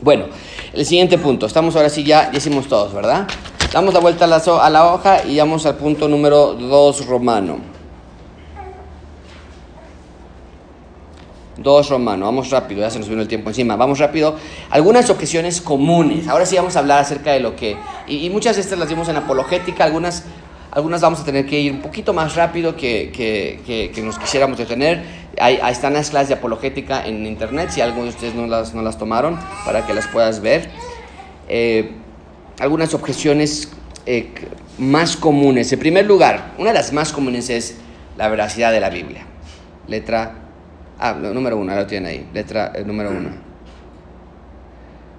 Bueno, el siguiente punto. Estamos ahora sí ya, ya hicimos todos, ¿verdad? Damos la vuelta a la, a la hoja y vamos al punto número 2 romano. 2 Romano, vamos rápido, ya se nos vino el tiempo encima, vamos rápido. Algunas objeciones comunes, ahora sí vamos a hablar acerca de lo que, y, muchas de estas las vimos en apologética, algunas, algunas vamos a tener que ir un poquito más rápido que, que, que, nos quisiéramos detener. Ahí, ahí, están las clases de apologética en internet, si algunos de ustedes no las, no las tomaron, para que las puedas ver. Eh, algunas objeciones eh, más comunes. En primer lugar, una de las más comunes es la veracidad de la Biblia. Letra Ah, número uno, ahora lo tiene ahí. Letra eh, número uno.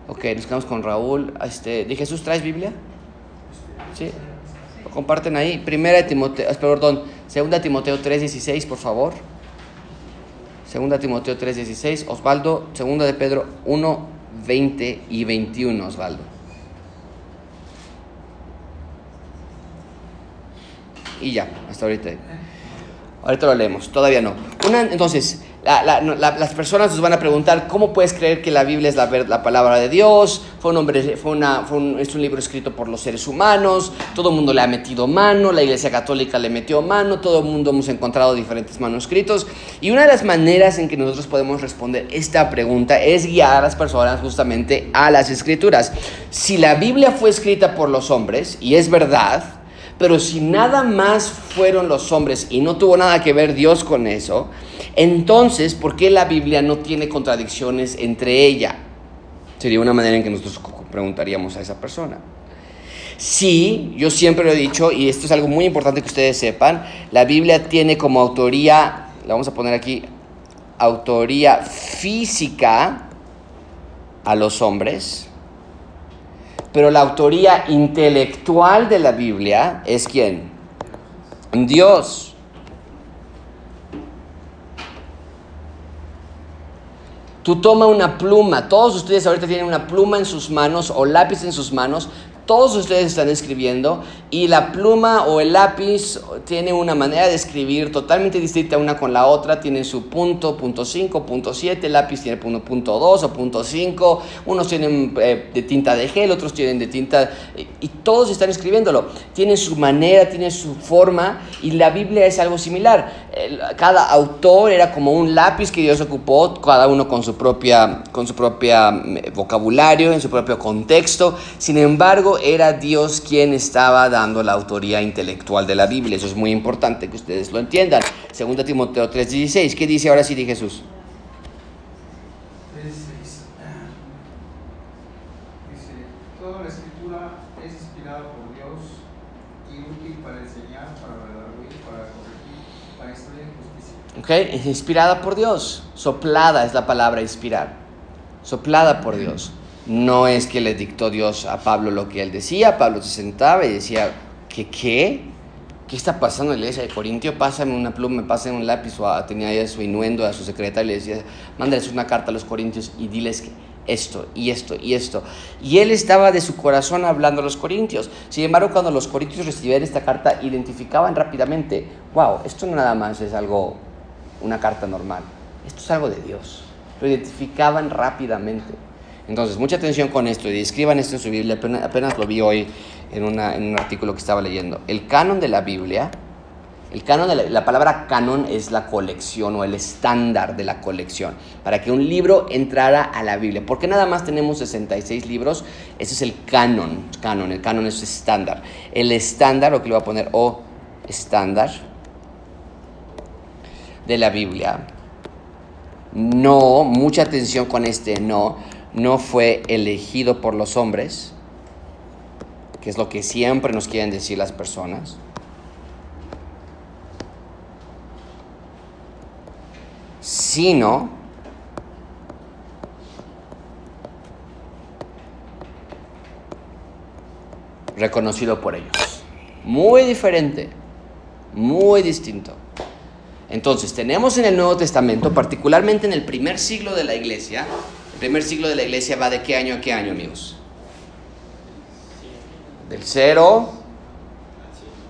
Ok, nos quedamos con Raúl. Este, ¿De Jesús traes Biblia? Sí. Lo comparten ahí. Primera de Timoteo, perdón, segunda Timoteo 3.16, por favor. Segunda Timoteo 3.16. Osvaldo, segunda de Pedro 1, 20 y 21, Osvaldo. Y ya, hasta ahorita. Ahorita lo leemos, todavía no. Una, entonces, las personas nos van a preguntar, ¿cómo puedes creer que la Biblia es la, la palabra de Dios? Fue un hombre, fue una, es un libro escrito por los seres humanos, todo el mundo le ha metido mano, la Iglesia Católica le metió mano, todo el mundo hemos encontrado diferentes manuscritos. Y una de las maneras en que nosotros podemos responder esta pregunta es guiar a las personas justamente a las escrituras. Si la Biblia fue escrita por los hombres, y es verdad, pero si nada más fueron los hombres y no tuvo nada que ver Dios con eso, entonces, ¿por qué la Biblia no tiene contradicciones entre ella? Sería una manera en que nosotros preguntaríamos a esa persona. Sí, yo siempre lo he dicho, y esto es algo muy importante que ustedes sepan, la Biblia tiene como autoría, la vamos a poner aquí, autoría física a los hombres, Pero la autoría intelectual de la Biblia es quién? Dios. Tú toma una pluma, todos ustedes ahorita tienen una pluma en sus manos o lápiz en sus manos, todos ustedes están escribiendo y la pluma o el lápiz tiene una manera de escribir totalmente distinta una con la otra, tienen su punto, punto 5, punto 7, el lápiz tiene punto, punto 2 o punto 5, unos tienen eh, de tinta de gel, otros tienen de tinta y todos están escribiéndolo, tienen su manera, tienen su forma y la Biblia es algo similar. Cada autor era como un lápiz que Dios ocupó, cada uno con su propia, con su propia mm, vocabulario, en su propio contexto. Sin embargo, era Dios quien estaba dando la autoría intelectual de la Biblia. Eso es muy importante que ustedes lo entiendan. Segunda Timoteo 3:16, ¿qué dice ahora sí de Jesús? Dice, toda la escritura es inspirada por Dios y útil para enseñar, para redarguir, para corregir, para instruir en justicia. ¿Ok? Es inspirada por Dios. Soplada es la palabra inspirar. Soplada por Dios. No es que le dictó Dios a Pablo lo que él decía. Pablo se sentaba y decía, ¿qué qué? ¿Qué está pasando en la iglesia de Corintio? Pásame una pluma, pásame un lápiz. O tenía ya su inuendo a su secretario y le decía, mándales una carta a los corintios y diles que esto y esto y esto. Y él estaba de su corazón hablando a los corintios. Sin embargo, cuando los corintios recibían esta carta, identificaban rápidamente, wow, esto no nada más es algo, una carta normal. Esto es algo de Dios. Lo identificaban rápidamente. Entonces, mucha atención con esto y escriban esto en su Biblia. Apenas, lo vi hoy en, un artículo que estaba leyendo. El canon de la Biblia, el canon de la, la palabra canon es la colección o el estándar de la colección. Para que un libro entrara a la Biblia. ¿Por qué nada más tenemos 66 libros? Ese es el canon. canon el canon es estándar. El estándar, lo que le voy a poner O, estándar de la Biblia. No, mucha atención con este no, no fue elegido por los hombres, que es lo que siempre nos quieren decir las personas. Sino reconocido por ellos. Muy diferente, muy distinto. Entonces, tenemos en el Nuevo Testamento, particularmente en el primer siglo de la iglesia, primer siglo de la iglesia va de qué año a qué año, amigos? Del 0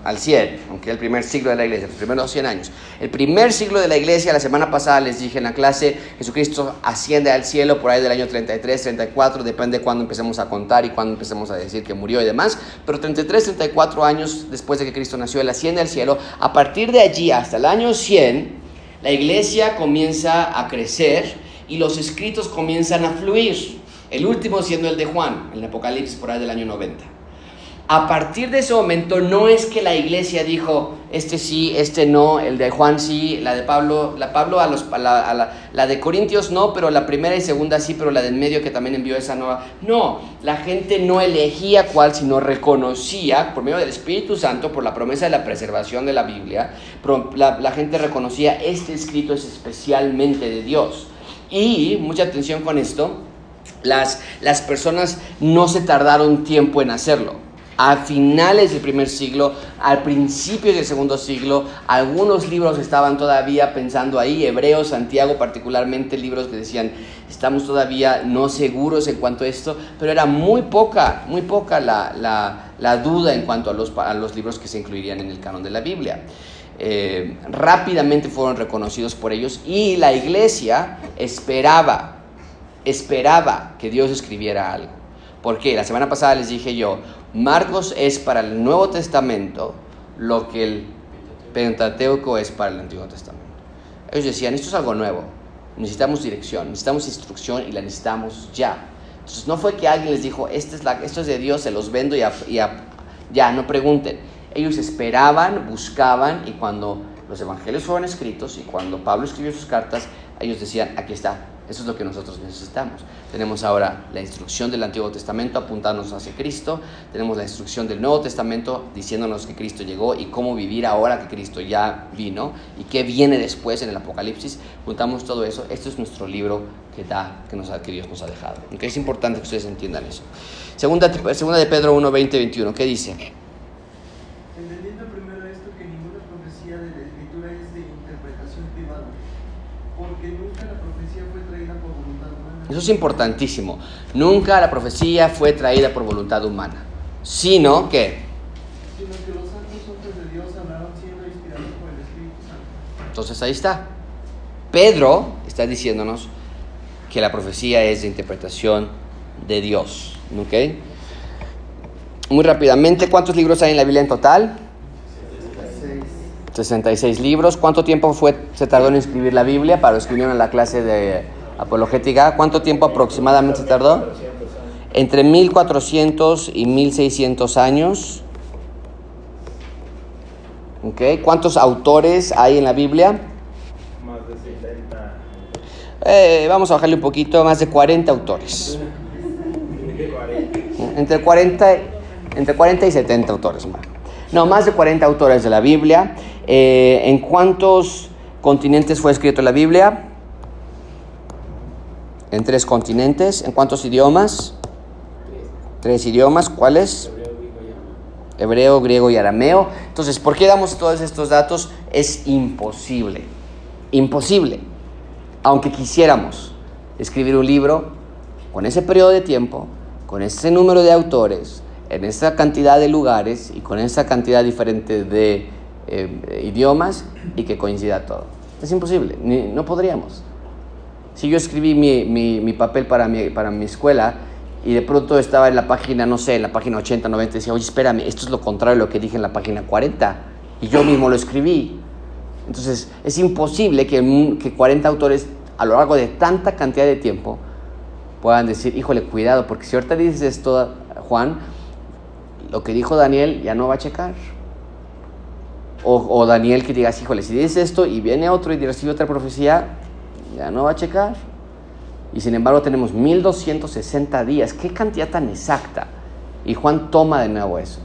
al 100, aunque el primer siglo de la iglesia, los primeros 100 años. El primer siglo de la iglesia, la semana pasada les dije en la clase, Jesucristo asciende al cielo por ahí del año 33, 34, depende de cuándo empecemos a contar y cuándo empecemos a decir que murió y demás, pero 33, 34 años después de que Cristo nació, Él asciende al cielo. A partir de allí hasta el año 100, la iglesia comienza a crecer y los escritos comienzan a fluir. El último siendo el de Juan, el Apocalipsis por ahí del año 90 a partir de ese momento no es que la iglesia dijo, este sí, este no, el de Juan sí, la de Pablo, la Pablo a los, la, la, de Corintios no, pero la primera y segunda sí, pero la del medio que también envió esa no. No, la gente no elegía cuál, sino reconocía, por medio del Espíritu Santo, por la promesa de la preservación de la Biblia, la gente reconocía, este escrito es especialmente de Dios. Y, mucha atención con esto, las, las personas no se tardaron tiempo en hacerlo a finales del primer siglo, al principio del segundo siglo, algunos libros estaban todavía pensando ahí, Hebreos, Santiago particularmente, libros que decían, estamos todavía no seguros en cuanto a esto, pero era muy poca, muy poca la, la- la duda en cuanto a los, a los libros que se incluirían en el canon de la Biblia. Eh, rápidamente fueron reconocidos por ellos y la iglesia esperaba, esperaba que Dios escribiera algo. ¿Por qué? La semana pasada les dije yo, Marcos es para el Nuevo Testamento lo que el Pentateuco es para el Antiguo Testamento. Ellos decían, esto es algo nuevo, necesitamos dirección, necesitamos instrucción y la necesitamos ya. Entonces no fue que alguien les dijo, "Esta es la, esto es de Dios, se los vendo y, ya, no pregunten. Ellos esperaban, buscaban y cuando los evangelios fueron escritos y cuando Pablo escribió sus cartas, ellos decían, aquí está, Eso es lo que nosotros necesitamos. Tenemos ahora la instrucción del Antiguo Testamento apuntándonos hacia Cristo. Tenemos la instrucción del Nuevo Testamento diciéndonos que Cristo llegó y cómo vivir ahora que Cristo ya vino y qué viene después en el Apocalipsis. Juntamos todo eso. Esto es nuestro libro que, da, que, nos, que Dios nos ha dejado. ¿Okay? Es importante que ustedes entiendan eso. Segunda, segunda de Pedro 1, 20, 21. ¿Qué dice? Entendiendo primero esto que ninguna profecía de la escritura es de interpretación privada, porque nunca la profecía fue traída por voluntad humana. Eso es importantísimo. Nunca la profecía fue traída por voluntad humana, sino que, Sino que los santos hombres de Dios hablaron siendo inspirados por el Espíritu Santo. entonces ahí está. Pedro está diciéndonos que la profecía es de interpretación de Dios. ¿Ok? Muy rápidamente, ¿cuántos libros hay en la Biblia en total? 66 libros. ¿Cuánto tiempo fue, se tardó en escribir la Biblia para los que vinieron a la clase de apologética? ¿Cuánto tiempo aproximadamente tardó? Entre 1400 y 1600 años. ¿Ok? ¿Cuántos autores hay en la Biblia? Más de 70. Eh, vamos a bajarle un poquito, más de 40 autores. 40. Entre 40, entre 40 y 70 autores. No, más de 40 autores de la Biblia. Eh, ¿En cuántos continentes fue escrito la Biblia? En tres continentes. ¿En cuántos idiomas? Tres idiomas. ¿Cuáles? Hebreo, griego y arameo. Entonces, ¿por qué damos todos estos datos? Es imposible. Imposible. Aunque quisiéramos escribir un libro con ese periodo de tiempo, con ese número de autores, en esa cantidad de lugares y con esa cantidad diferente de eh, idiomas y que coincida todo. Es imposible, no podríamos. Si yo escribí mi, mi- papel para mi, para mi escuela y de pronto estaba en la página, no sé, en la página 80, 90, decía, oye, espérame, esto es lo contrario de lo que dije en la página 40 y yo mismo lo escribí. Entonces, es imposible que, un- que 40 autores a lo largo de tanta cantidad de tiempo puedan decir, híjole, cuidado, porque si ahorita dices esto, Juan, lo que dijo Daniel ya no va a checar. O, o Daniel que digas, híjole, si dices esto y viene otro y recibe otra profecía, no va a checar. Y sin embargo tenemos 1260 días. ¿Qué cantidad tan exacta? Y Juan toma de nuevo eso.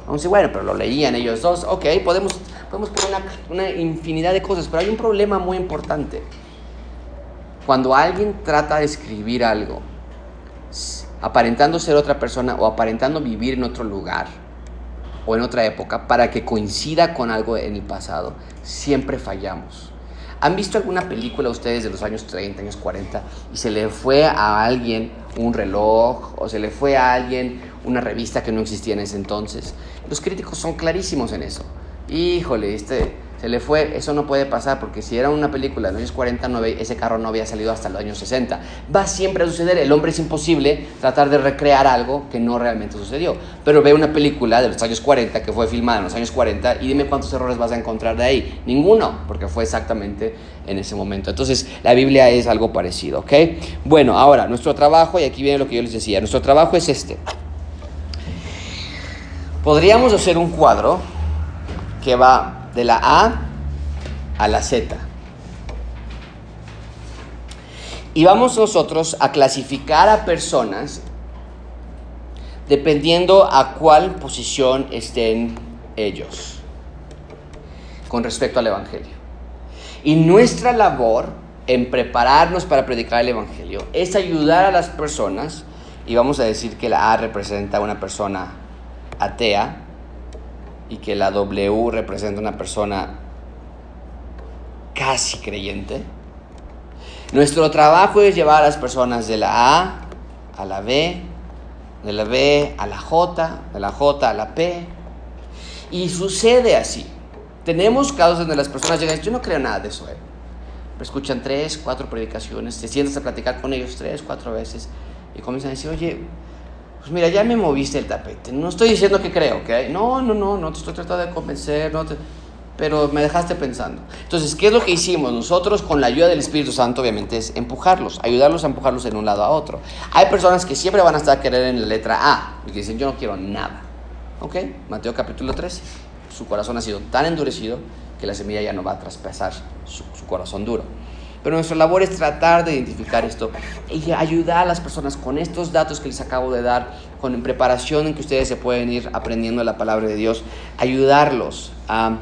Vamos a decir, bueno, pero lo leían ellos dos. Ok, podemos, podemos poner una, una infinidad de cosas, pero hay un problema muy importante. Cuando alguien trata de escribir algo, aparentando ser otra persona o aparentando vivir en otro lugar o en otra época para que coincida con algo en el pasado, siempre fallamos. ¿Han visto alguna película ustedes de los años 30, años 40 y se le fue a alguien un reloj o se le fue a alguien una revista que no existía en ese entonces? Los críticos son clarísimos en eso. Híjole, este, le fue, eso no puede pasar porque si era una película de los años 40, no había- ese carro no había salido hasta los años 60. Va siempre a suceder, el hombre es imposible tratar de recrear algo que no realmente sucedió. Pero ve una película de los años 40 que fue filmada en los años 40 y dime cuántos errores vas a encontrar de ahí. Ninguno, porque fue exactamente en ese momento. Entonces, la Biblia es algo parecido, ¿ok? Bueno, ahora, nuestro trabajo, y aquí viene lo que yo les decía, nuestro trabajo es este. Podríamos hacer un cuadro que va de la A a la Z. Y vamos nosotros a clasificar a personas dependiendo a cuál posición estén ellos con respecto al Evangelio. Y nuestra labor en prepararnos para predicar el Evangelio es ayudar a las personas, y vamos a decir que la A representa a una persona atea y que la W representa una persona casi creyente. Nuestro trabajo es llevar a las personas de la A a la B, de la B a la J, de la J a la P. Y sucede así. Tenemos casos donde las personas llegan y dicen, yo no creo nada de eso. eh". Pero escuchan tres, cuatro predicaciones, te sientas a platicar con ellos tres, cuatro veces y comienzan a decir, oye, pues mira, ya me moviste el tapete. No estoy diciendo que creo, ¿ok? No, no, no, no te estoy tratando de convencer, no te- pero me dejaste pensando. Entonces, ¿qué es lo que hicimos? Nosotros, con la ayuda del Espíritu Santo, obviamente, es empujarlos, ayudarlos a empujarlos en un lado a otro. Hay personas que siempre van a estar a querer en la letra A, que dicen, yo no quiero nada. ¿Ok? Mateo capítulo 13. Su corazón ha sido tan endurecido que la semilla ya no va a traspasar su, su corazón duro. Pero nuestra labor es tratar de identificar esto y ayudar a las personas con estos datos que les acabo de dar, con preparación en que ustedes se pueden ir aprendiendo la palabra de Dios, ayudarlos a,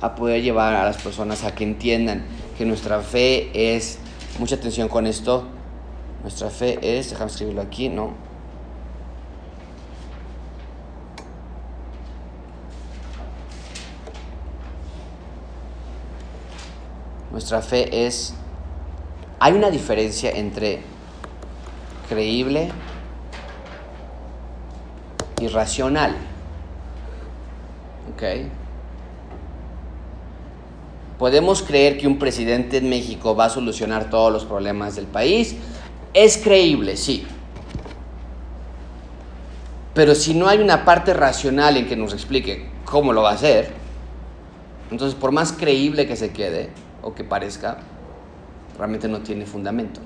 a poder llevar a las personas a que entiendan que nuestra fe es, mucha atención con esto, nuestra fe es, déjame escribirlo aquí, ¿no? Nuestra fe es... Hay una diferencia entre creíble y racional. ¿Ok? Podemos creer que un presidente en México va a solucionar todos los problemas del país. Es creíble, sí. Pero si no hay una parte racional en que nos explique cómo lo va a hacer, entonces por más creíble que se quede, o que parezca, realmente no tiene fundamento.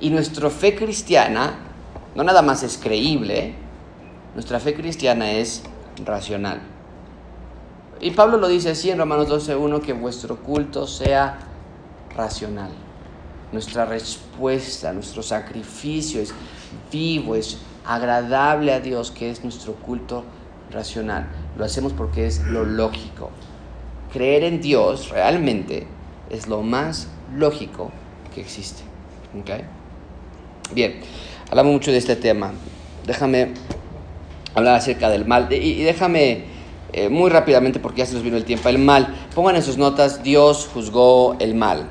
Y nuestra fe cristiana no nada más es creíble, nuestra fe cristiana es racional. Y Pablo lo dice así en Romanos 12.1, que vuestro culto sea racional. Nuestra respuesta, nuestro sacrificio es vivo, es agradable a Dios, que es nuestro culto racional. Lo hacemos porque es lo lógico. Creer en Dios realmente es lo más lógico que existe. ¿Okay? Bien, hablamos mucho de este tema. Déjame hablar acerca del mal. Y, déjame eh, muy rápidamente, porque ya se nos vino el tiempo, el mal. Pongan en sus notas, Dios juzgó el mal.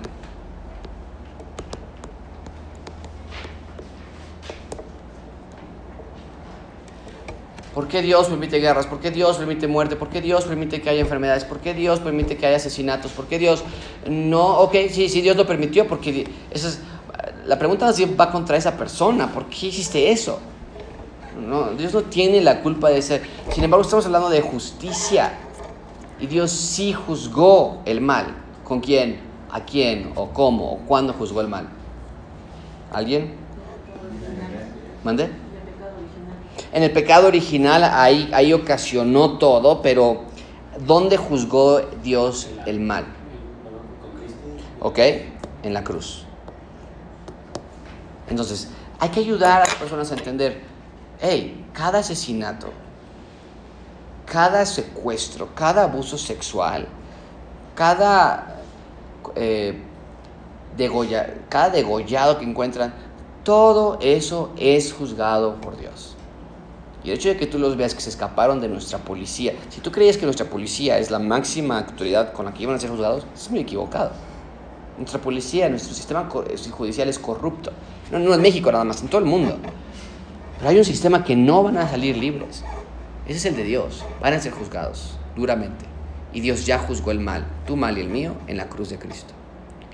¿Por qué Dios permite guerras? ¿Por qué Dios permite muerte? ¿Por qué Dios permite que haya enfermedades? ¿Por qué Dios permite que haya asesinatos? ¿Por qué Dios no? Ok, sí, sí, Dios lo permitió porque esa es, la pregunta va contra esa persona. ¿Por qué hiciste eso? No, Dios no tiene la culpa de ser. Sin embargo, estamos hablando de justicia. Y Dios sí juzgó el mal. ¿Con quién? ¿A quién? ¿O cómo? ¿O cuándo juzgó el mal? ¿Alguien? ¿Mande? En el pecado original ahí, ahí ocasionó todo, pero ¿dónde juzgó Dios el mal? ¿Ok? En la cruz. Entonces, hay que ayudar a las personas a entender, hey, cada asesinato, cada secuestro, cada abuso sexual, cada, eh, cada degollado que encuentran, todo eso es juzgado por Dios. Y el hecho de que tú los veas que se escaparon de nuestra policía, si tú creías que nuestra policía es la máxima autoridad con la que iban a ser juzgados, estás muy equivocado. Nuestra policía, nuestro sistema eh, judicial es corrupto. No, no en México nada más, en todo el mundo. Pero hay un sistema que no van a salir libres. Ese es el de Dios. Van a ser juzgados duramente. Y Dios ya juzgó el mal, tu mal y el mío, en la cruz de Cristo.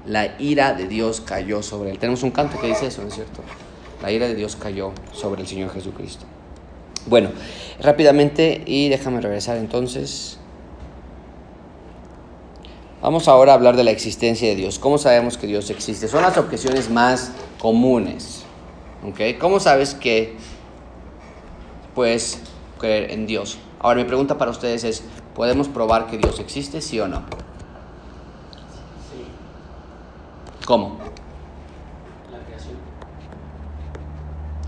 La ira de Dios cayó sobre él. Tenemos un canto que dice eso, ¿no es cierto? La ira de Dios cayó sobre el Señor Jesucristo. Bueno, rápidamente y déjame regresar entonces. Vamos ahora a hablar de la existencia de Dios. ¿Cómo sabemos que Dios existe? Son las objeciones más comunes. ¿Ok? ¿Cómo sabes que puedes creer en Dios? Ahora mi pregunta para ustedes es, ¿podemos probar que Dios existe, sí o no? Sí. ¿Cómo? La creación.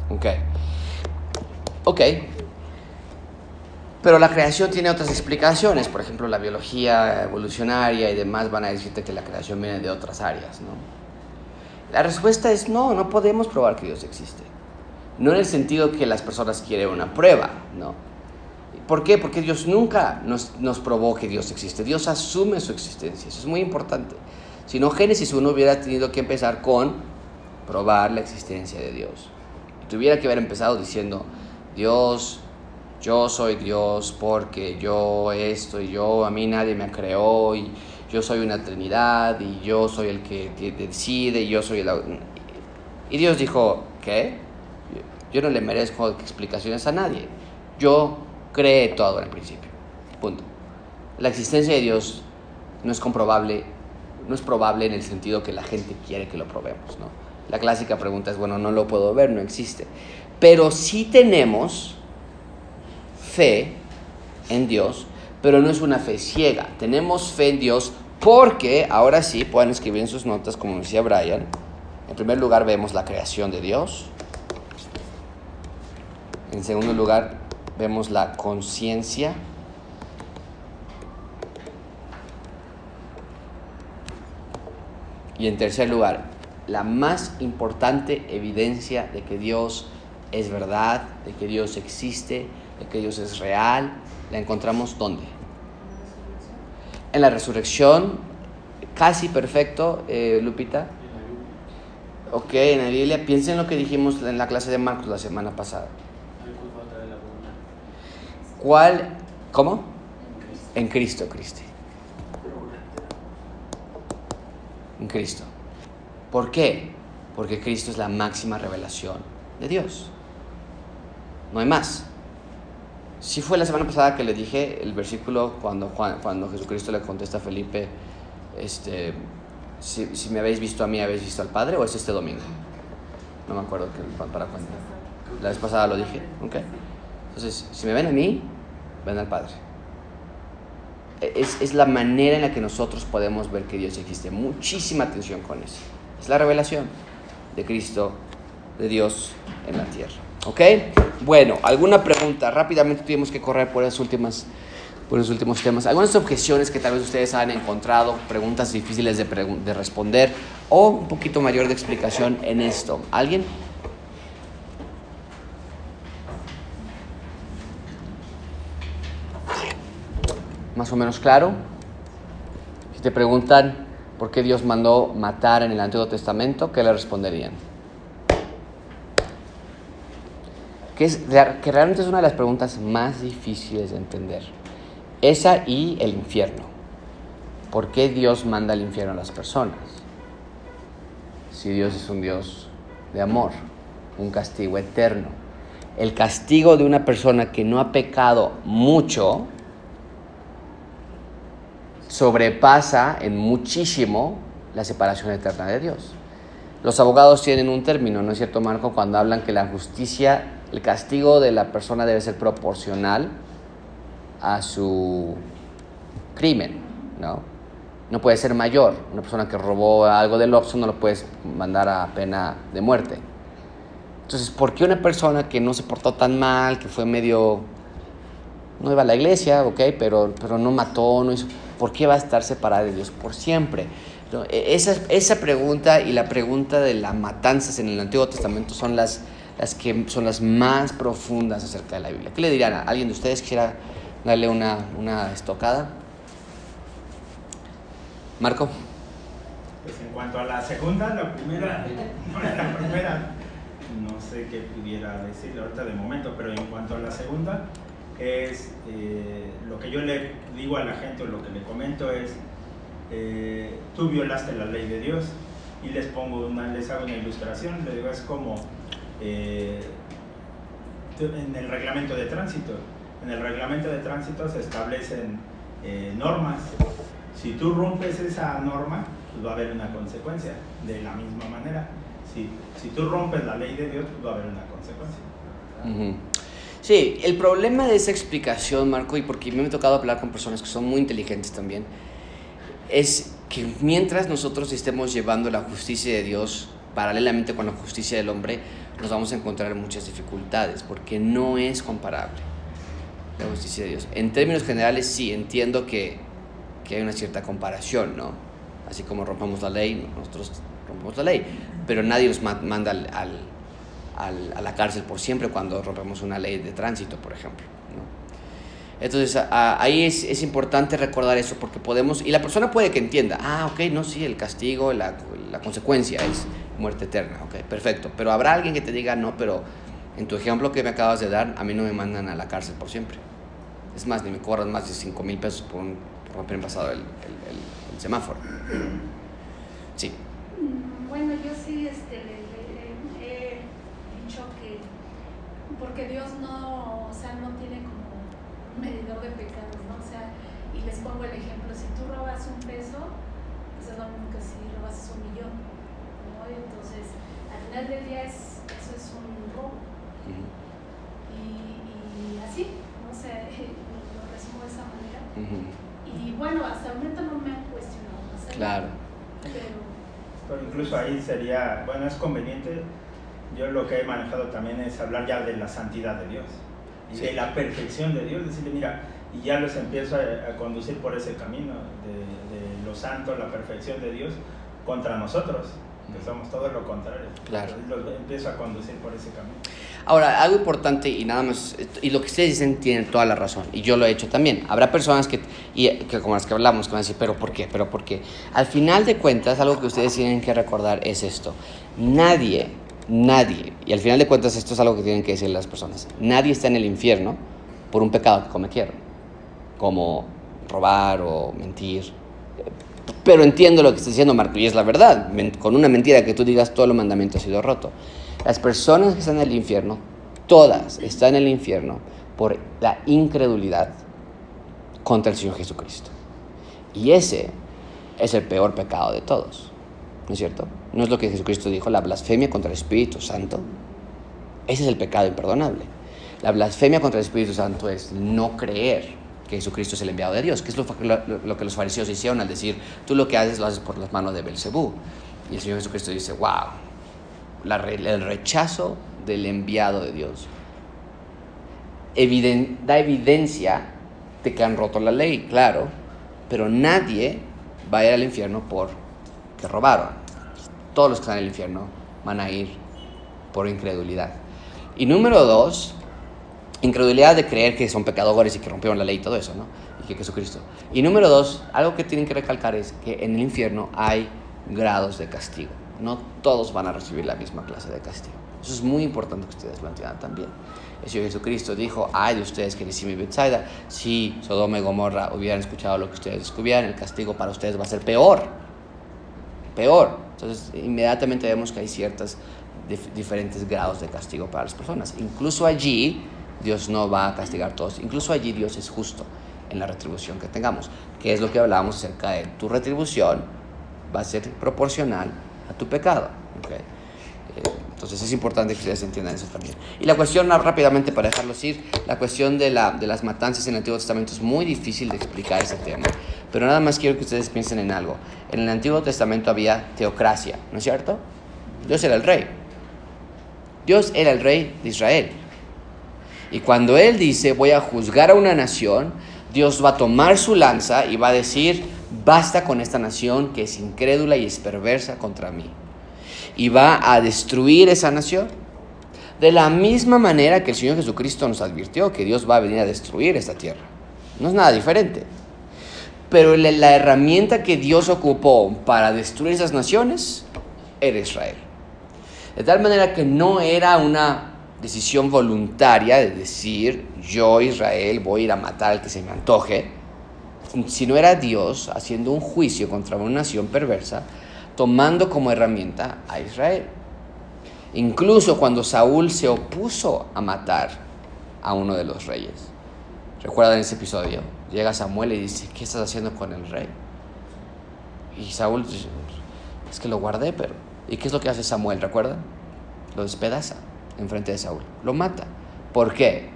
Ok. Ok. Pero la creación tiene otras explicaciones, por ejemplo, la biología evolucionaria y demás van a decirte que la creación viene de otras áreas, ¿no? La respuesta es no, no podemos probar que Dios existe. No en el sentido que las personas quieren una prueba, ¿no? ¿Por qué? Porque Dios nunca nos, nos probó que Dios existe. Dios asume su existencia, eso es muy importante. Si no, Génesis 1 hubiera tenido que empezar con probar la existencia de Dios. tuviera que haber empezado diciendo, Dios, yo soy Dios porque yo esto y yo, a mí nadie me creó y yo soy una Trinidad y yo soy el que decide y yo soy el... Y Dios dijo, ¿qué? Yo no le merezco explicaciones a nadie. Yo creé todo en el principio. Punto. La existencia de Dios no es comprobable, no es probable en el sentido que la gente quiere que lo probemos, ¿no? La clásica pregunta es, bueno, no lo puedo ver, no existe. Pero sí tenemos fe en Dios, pero no es una fe ciega. Tenemos fe en Dios Porque, ahora sí, pueden escribir en sus notas, como decía Brian, en primer lugar vemos la creación de Dios. En segundo lugar, vemos la conciencia. Y en tercer lugar, la más importante evidencia de que Dios es verdad, de que Dios existe, de que Dios es real, la encontramos ¿dónde? En la resurrección, casi perfecto, eh, Lupita. Ok, en la Biblia, piensen en lo que dijimos en la clase de Marcos la semana pasada. ¿Cuál? ¿Cómo? En Cristo, Cristi. En Cristo. ¿Por qué? Porque Cristo es la máxima revelación de Dios. No hay más. Si fue la semana pasada que le dije el versículo cuando, cuando Jesucristo le contesta a Felipe, este, si, si, me habéis visto a mí, habéis visto al Padre, o es este domingo. No me acuerdo que, para cuándo. La vez pasada lo dije. Okay. Entonces, si me ven a mí, ven al Padre. Es, es, la manera en la que nosotros podemos ver que Dios existe. Muchísima atención con eso. Es la revelación de Cristo, de Dios en la tierra. ¿Ok? Bueno, ¿alguna pregunta? Rápidamente tuvimos que correr por las últimas por los últimos temas. Algunas objeciones que tal vez ustedes han encontrado, preguntas difíciles de, de responder o un poquito mayor de explicación en esto. ¿Alguien? Más o menos claro. Si te preguntan por qué Dios mandó matar en el Antiguo Testamento, ¿qué le responderían? Que, realmente es una de las preguntas más difíciles de entender. Esa y el infierno. ¿Por qué Dios manda al infierno a las personas? Si Dios es un Dios de amor, un castigo eterno. El castigo de una persona que no ha pecado mucho sobrepasa en muchísimo la separación eterna de Dios. Los abogados tienen un término, ¿no es cierto, Marco? Cuando hablan que la justicia, el castigo de la persona debe ser proporcional a su crimen, ¿no? No puede ser mayor. Una persona que robó algo del Oxxo no lo puedes mandar a pena de muerte. Entonces, ¿por qué una persona que no se portó tan mal, que fue medio... No iba a la iglesia, ok, pero, pero no mató, no hizo... ¿Por qué va a estar separada de Dios por siempre? E, esa, esa pregunta y la pregunta de las matanzas en el Antiguo Testamento son las, las que son las más profundas acerca de la Biblia. ¿Qué le dirían a alguien de ustedes quiera darle una, una estocada. Marco. Pues en cuanto a la segunda, la primera, la primera, no sé qué pudiera decir ahorita de momento, pero en cuanto a la segunda, es eh, lo que yo le digo a la gente o lo que le comento es, eh, tú violaste la ley de Dios y les pongo una, les hago una ilustración, le digo, es como eh, en el reglamento de tránsito en el reglamento de tránsito se establecen eh, normas. Si tú rompes esa norma, pues va a haber una consecuencia. De la misma manera, si, si tú rompes la ley de Dios, pues va a haber una consecuencia. Sí, el problema de esa explicación, Marco, y porque me he tocado hablar con personas que son muy inteligentes también, es que mientras nosotros estemos llevando la justicia de Dios paralelamente con la justicia del hombre, nos vamos a encontrar muchas dificultades, porque no es comparable la justicia de Dios. En términos generales, sí, entiendo que, que hay una cierta comparación, ¿no? Así como rompamos la ley, nosotros rompemos la ley, pero nadie nos manda al, al, a la cárcel por siempre cuando rompemos una ley de tránsito, por ejemplo. ¿no? Entonces ahí es, es, importante recordar eso porque podemos, y la persona puede que entienda, ah, ok, no, sí, el castigo, la, la consecuencia es muerte eterna, ok, perfecto, pero habrá alguien que te diga, no, pero en tu ejemplo que me acabas de dar, a mí no me mandan a la cárcel por siempre. Es más, ni me cobran más de 5 mil pesos por, un, por pasado el, el, semáforo. Sí. Bueno, yo sí este, he dicho que porque Dios no, o sea, no tiene como un medidor de pecados, ¿no? O sea, y les pongo el ejemplo, si tú robas un peso, pues es lo mismo que si robas un millón, entonces, al final del día es, eso es un robo. Uh -huh. y, y así, ¿no? Sea, lo resumo de esa manera. Uh -huh. Y bueno, hasta el momento no me han cuestionado Claro. Pero incluso ahí sería, bueno, es conveniente, yo lo que he manejado también es hablar ya de la santidad de Dios y Sí. de la perfección de Dios, decirle, mira, y ya los empiezo a, a conducir por ese camino de, de lo santo, la perfección de Dios contra nosotros, que somos todo lo contrario. Claro. Entonces, los empiezo a conducir por ese camino. Ahora, algo importante y nada más, y lo que ustedes dicen tienen toda la razón, y yo lo he hecho también. Habrá personas que, y, que como las que hablamos, que van a decir, pero ¿por qué? ¿Pero por qué? Al final de cuentas, algo que ustedes tienen que recordar es esto. Nadie, nadie, y al final de cuentas esto es algo que tienen que decir las personas, nadie está en el infierno por un pecado que cometieron, como robar o mentir. Pero entiendo lo que está diciendo Marco, y es la verdad. Con una mentira que tú digas todo el mandamiento ha sido roto. Las personas que están en el infierno, todas están en el infierno por la incredulidad contra el Señor Jesucristo. Y ese es el peor pecado de todos. ¿No es cierto? No es lo que Jesucristo dijo, la blasfemia contra el Espíritu Santo. Ese es el pecado imperdonable. La blasfemia contra el Espíritu Santo es no creer que Jesucristo es el enviado de Dios, que es lo, lo- que los fariseos hicieron al decir, tú lo que haces lo haces por las manos de Belcebú. Y el Señor Jesucristo dice, wow, el rechazo del enviado de Dios da evidencia de que han roto la ley, claro, pero nadie va a ir al infierno por que robaron. Todos los que están en el infierno van a ir por incredulidad. Y número dos, incredulidad de creer que son pecadores y que rompieron la ley y todo eso, ¿no? Y que Jesucristo. Y número dos, algo que tienen que recalcar es que en el infierno hay grados de castigo. No todos van a recibir la misma clase de castigo. Eso es muy importante que ustedes lo entiendan también. El Señor Jesucristo dijo, ay de ustedes que y Bethsaida, si Sodoma y Gomorra hubieran escuchado lo que ustedes descubrieran, el castigo para ustedes va a ser peor. Peor. Entonces, inmediatamente vemos que hay ciertos dif- diferentes grados de castigo para las personas. Incluso allí, Dios no va a castigar a todos. Incluso allí Dios es justo en la retribución que tengamos. Que es lo que hablábamos acerca de tu retribución va a ser proporcional a tu pecado. ¿ok? Eh, Entonces es importante que ustedes entiendan eso también. Y la cuestión, rápidamente para dejarlos ir, la cuestión de, la, de las matanzas en el Antiguo Testamento es muy difícil de explicar ese tema. Pero nada más quiero que ustedes piensen en algo. En el Antiguo Testamento había teocracia, ¿no es cierto? Dios era el rey. Dios era el rey de Israel. Y cuando Él dice, voy a juzgar a una nación, Dios va a tomar su lanza y va a decir, basta con esta nación que es incrédula y es perversa contra mí. Y va a destruir esa nación. De la misma manera que el Señor Jesucristo nos advirtió que Dios va a venir a destruir esta tierra. No es nada diferente. Pero la, herramienta que Dios ocupó para destruir esas naciones era Israel. De tal manera que no era una decisión voluntaria de decir, yo Israel voy a ir a matar al que se me antoje, sino era Dios haciendo un juicio contra una nación perversa, tomando como herramienta a Israel. Incluso cuando Saúl se opuso a matar a uno de los reyes. ¿Recuerdan ese episodio? Llega Samuel y dice, ¿qué estás haciendo con el rey? Y Saúl es que lo guardé, pero... ¿Y qué es lo que hace Samuel? ¿Recuerdan? Lo despedaza enfrente de Saúl. Lo mata. ¿Por qué?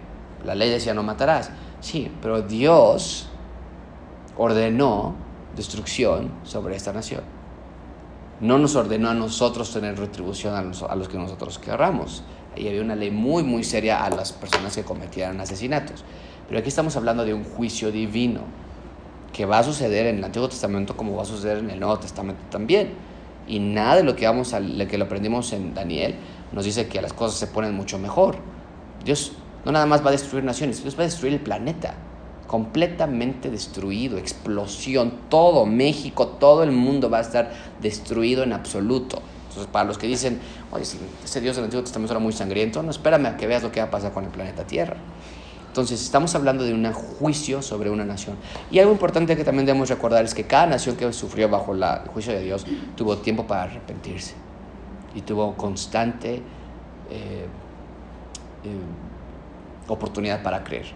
La ley decía no matarás. Sí, pero Dios ordenó destrucción sobre esta nación. No nos ordenó a nosotros tener retribución a los, que nosotros querramos. Ahí había una ley muy, muy seria a las personas que cometieran asesinatos. Pero aquí estamos hablando de un juicio divino que va a suceder en el Antiguo Testamento como va a suceder en el Nuevo Testamento también. Y nada de lo que, vamos a, lo que lo aprendimos en Daniel nos dice que las cosas se ponen mucho mejor. Dios no nada más va a destruir naciones, Dios va a destruir el planeta. Completamente destruido, explosión, todo México, todo el mundo va a estar destruido en absoluto. Entonces, para los que dicen, oye, ese Dios del Antiguo Testamento era muy sangriento, no, espérame a que veas lo que va a pasar con el planeta Tierra. Entonces, estamos hablando de un juicio sobre una nación. Y algo importante que también debemos recordar es que cada nación que sufrió bajo la, el juicio de Dios tuvo tiempo para arrepentirse y tuvo constante eh, eh, oportunidad para creer.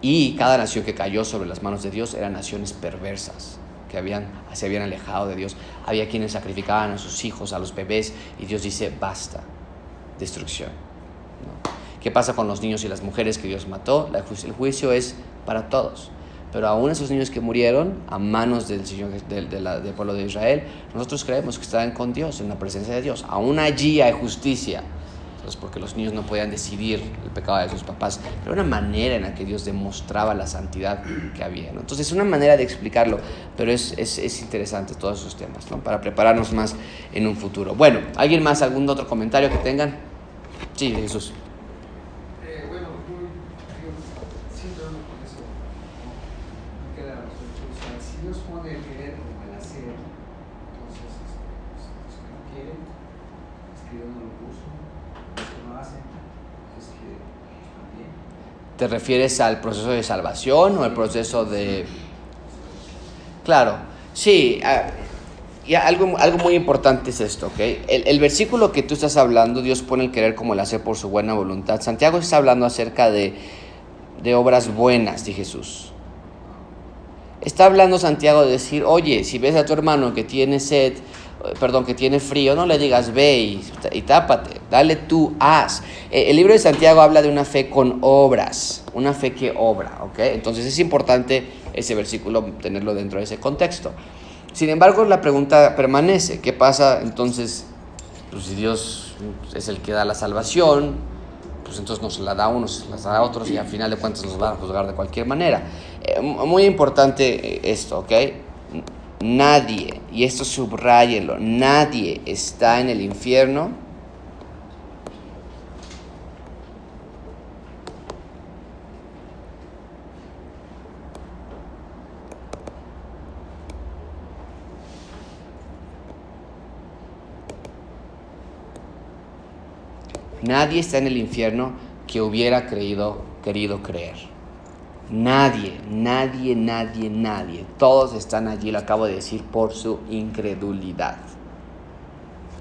Y cada nación que cayó sobre las manos de Dios eran naciones perversas, que habían, se habían alejado de Dios. Había quienes sacrificaban a sus hijos, a los bebés, y Dios dice, basta, destrucción. ¿no? ¿Qué pasa con los niños y las mujeres que Dios mató? El juicio es para todos. Pero aún esos niños que murieron a manos del, del, del pueblo de Israel, nosotros creemos que estaban con Dios, en la presencia de Dios. Aún allí hay justicia. Entonces, porque los niños no podían decidir el pecado de sus papás. Pero una manera en la que Dios demostraba la santidad que había. ¿no? Entonces, es una manera de explicarlo, pero es, es, es interesante todos esos temas, ¿no? Para prepararnos más en un futuro. Bueno, ¿alguien más? ¿Algún otro comentario que tengan? Sí, Jesús. Eh, bueno, muy, yo siento con eso, no, no queda resuelto. O sea, si Dios pone el querer como el hacer, entonces este, pues, los que no quieren, es que Dios no lo puso, los que no hacen, es que pues, también. ¿Te refieres al proceso de salvación o al proceso de... Claro, sí. ah, y algo, algo muy importante es esto, ¿ok? El, el versículo que tú estás hablando, Dios pone el querer como el hacer por su buena voluntad. Santiago está hablando acerca de, de obras buenas de Jesús. Está hablando Santiago de decir, oye, si ves a tu hermano que tiene sed, perdón, que tiene frío, no le digas ve y, tápate, dale tú, haz. Eh, El libro de Santiago habla de una fe con obras, una fe que obra, ¿ok? Entonces es importante ese versículo tenerlo dentro de ese contexto. Sin embargo, la pregunta permanece, ¿qué pasa entonces pues, si Dios es el que da la salvación? Pues entonces nos la da a unos, las da a otros y al final de cuentas nos van a juzgar de cualquier manera. Eh, muy importante eh, esto, ¿ok? Nadie, y esto subrayenlo, nadie está en el infierno Nadie está en el infierno que hubiera creído, querido creer. Nadie, nadie, nadie, nadie. Todos están allí, lo acabo de decir, por su incredulidad.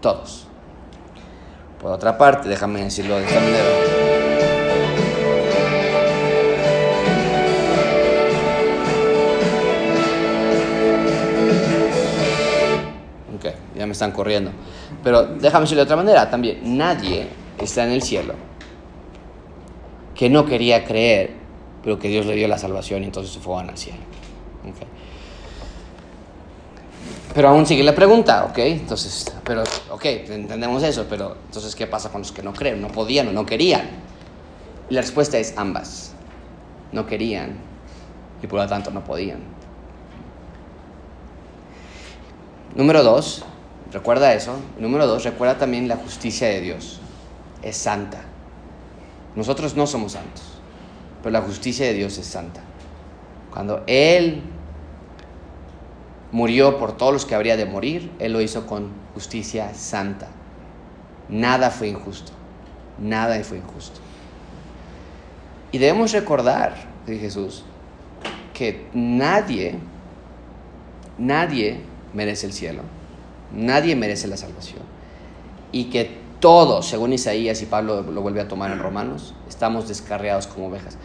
Todos. Por otra parte, déjame decirlo de esta manera. Ok, ya me están corriendo. Pero déjame decirlo de otra manera también. Nadie está en el cielo que no quería creer, pero que Dios le dio la salvación y entonces se fue al cielo. Ok. Pero aún sigue la pregunta, ¿ok? Entonces, pero, ok, entendemos eso, pero entonces, ¿qué pasa con los que no creen? No podían o no querían. Y la respuesta es ambas. No querían y por lo tanto no podían. Número dos, recuerda eso. Número dos, recuerda también la justicia de Dios. Es santa. Nosotros no somos santos, pero la justicia de Dios es santa. Cuando Él murió por todos los que habría de morir, Él lo hizo con justicia santa. Nada fue injusto. Nada fue injusto. Y debemos recordar, de Jesús, que nadie, nadie merece el cielo. Nadie merece la salvación. Y que todos, según Isaías y Pablo lo vuelve a tomar en Romanos, estamos descarriados como ovejas.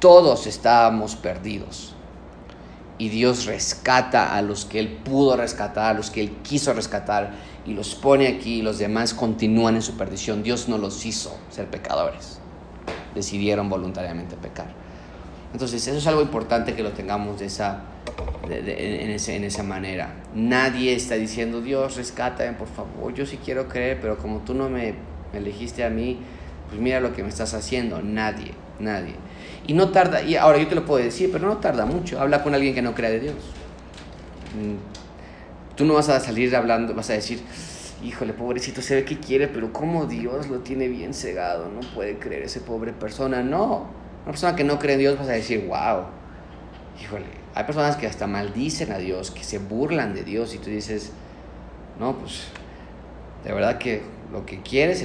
Todos estábamos perdidos. Y Dios rescata a los que Él pudo rescatar, a los que Él quiso rescatar, y los pone aquí, y los demás continúan en su perdición. Dios no los hizo ser pecadores. Decidieron voluntariamente pecar. Entonces, eso es algo importante que lo tengamos de esa, en esa manera. Nadie está diciendo, Dios, rescátame, por favor. Yo sí quiero creer, pero como tú no me, me elegiste a mí, pues mira lo que me estás haciendo. Nadie, nadie. Y no tarda, y ahora yo te lo puedo decir, pero no tarda mucho. Habla con alguien que no crea de Dios. Mm, Tú no vas a salir hablando, vas a decir, híjole, pobrecito, se ve que quiere, pero como Dios lo tiene bien cegado, no puede creer ese pobre persona. No, una persona que no cree en Dios vas a decir, wow, híjole, hay personas que hasta maldicen a Dios, que se burlan de Dios y tú dices, no, pues de verdad que lo que quieres,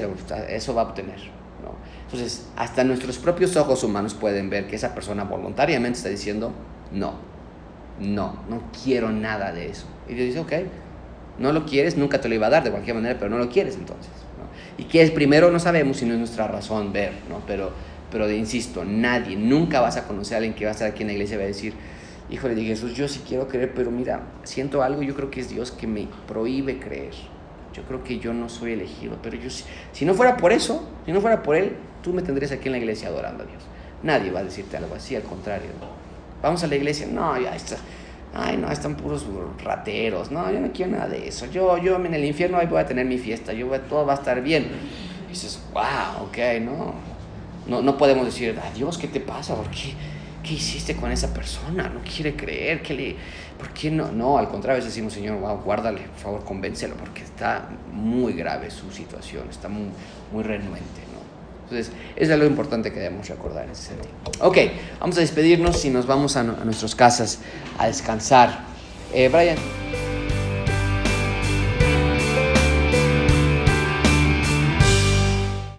eso va a obtener. ¿no? Entonces, hasta nuestros propios ojos humanos pueden ver que esa persona voluntariamente está diciendo, no, no, no quiero nada de eso. Y Dios dice, ok, no lo quieres, nunca te lo iba a dar de cualquier manera, pero no lo quieres entonces. ¿no? Y qué es primero no sabemos si no es nuestra razón ver, ¿no? Pero, pero insisto, nadie, nunca vas a conocer a alguien que va a estar aquí en la iglesia y va a decir, híjole, de Jesús, yo sí quiero creer, pero mira, siento algo, yo creo que es Dios que me prohíbe creer. Yo creo que yo no soy elegido, pero yo sí- si no fuera por eso, si no fuera por Él, tú me tendrías aquí en la iglesia adorando a Dios. Nadie va a decirte algo así, al contrario. Vamos a la iglesia, no, ya está. Ay, no, están puros rateros. No, yo no quiero nada de eso. Yo, yo en el infierno ahí voy a tener mi fiesta. Yo todo va a estar bien. Y dices, wow, ok, no. No, no podemos decir, adiós, ¿qué te pasa? ¿Por qué? ¿Qué hiciste con esa persona? No quiere creer. ¿qué le... ¿Por qué no? No, al contrario, decimos, Señor, wow, guárdale, por favor, convéncelo, porque está muy grave su situación, está muy, muy renuente. ¿no? Entonces, es lo importante que debemos recordar en ese sentido. Ok, vamos a despedirnos y nos vamos a, a nuestras casas a descansar. Eh, Brian.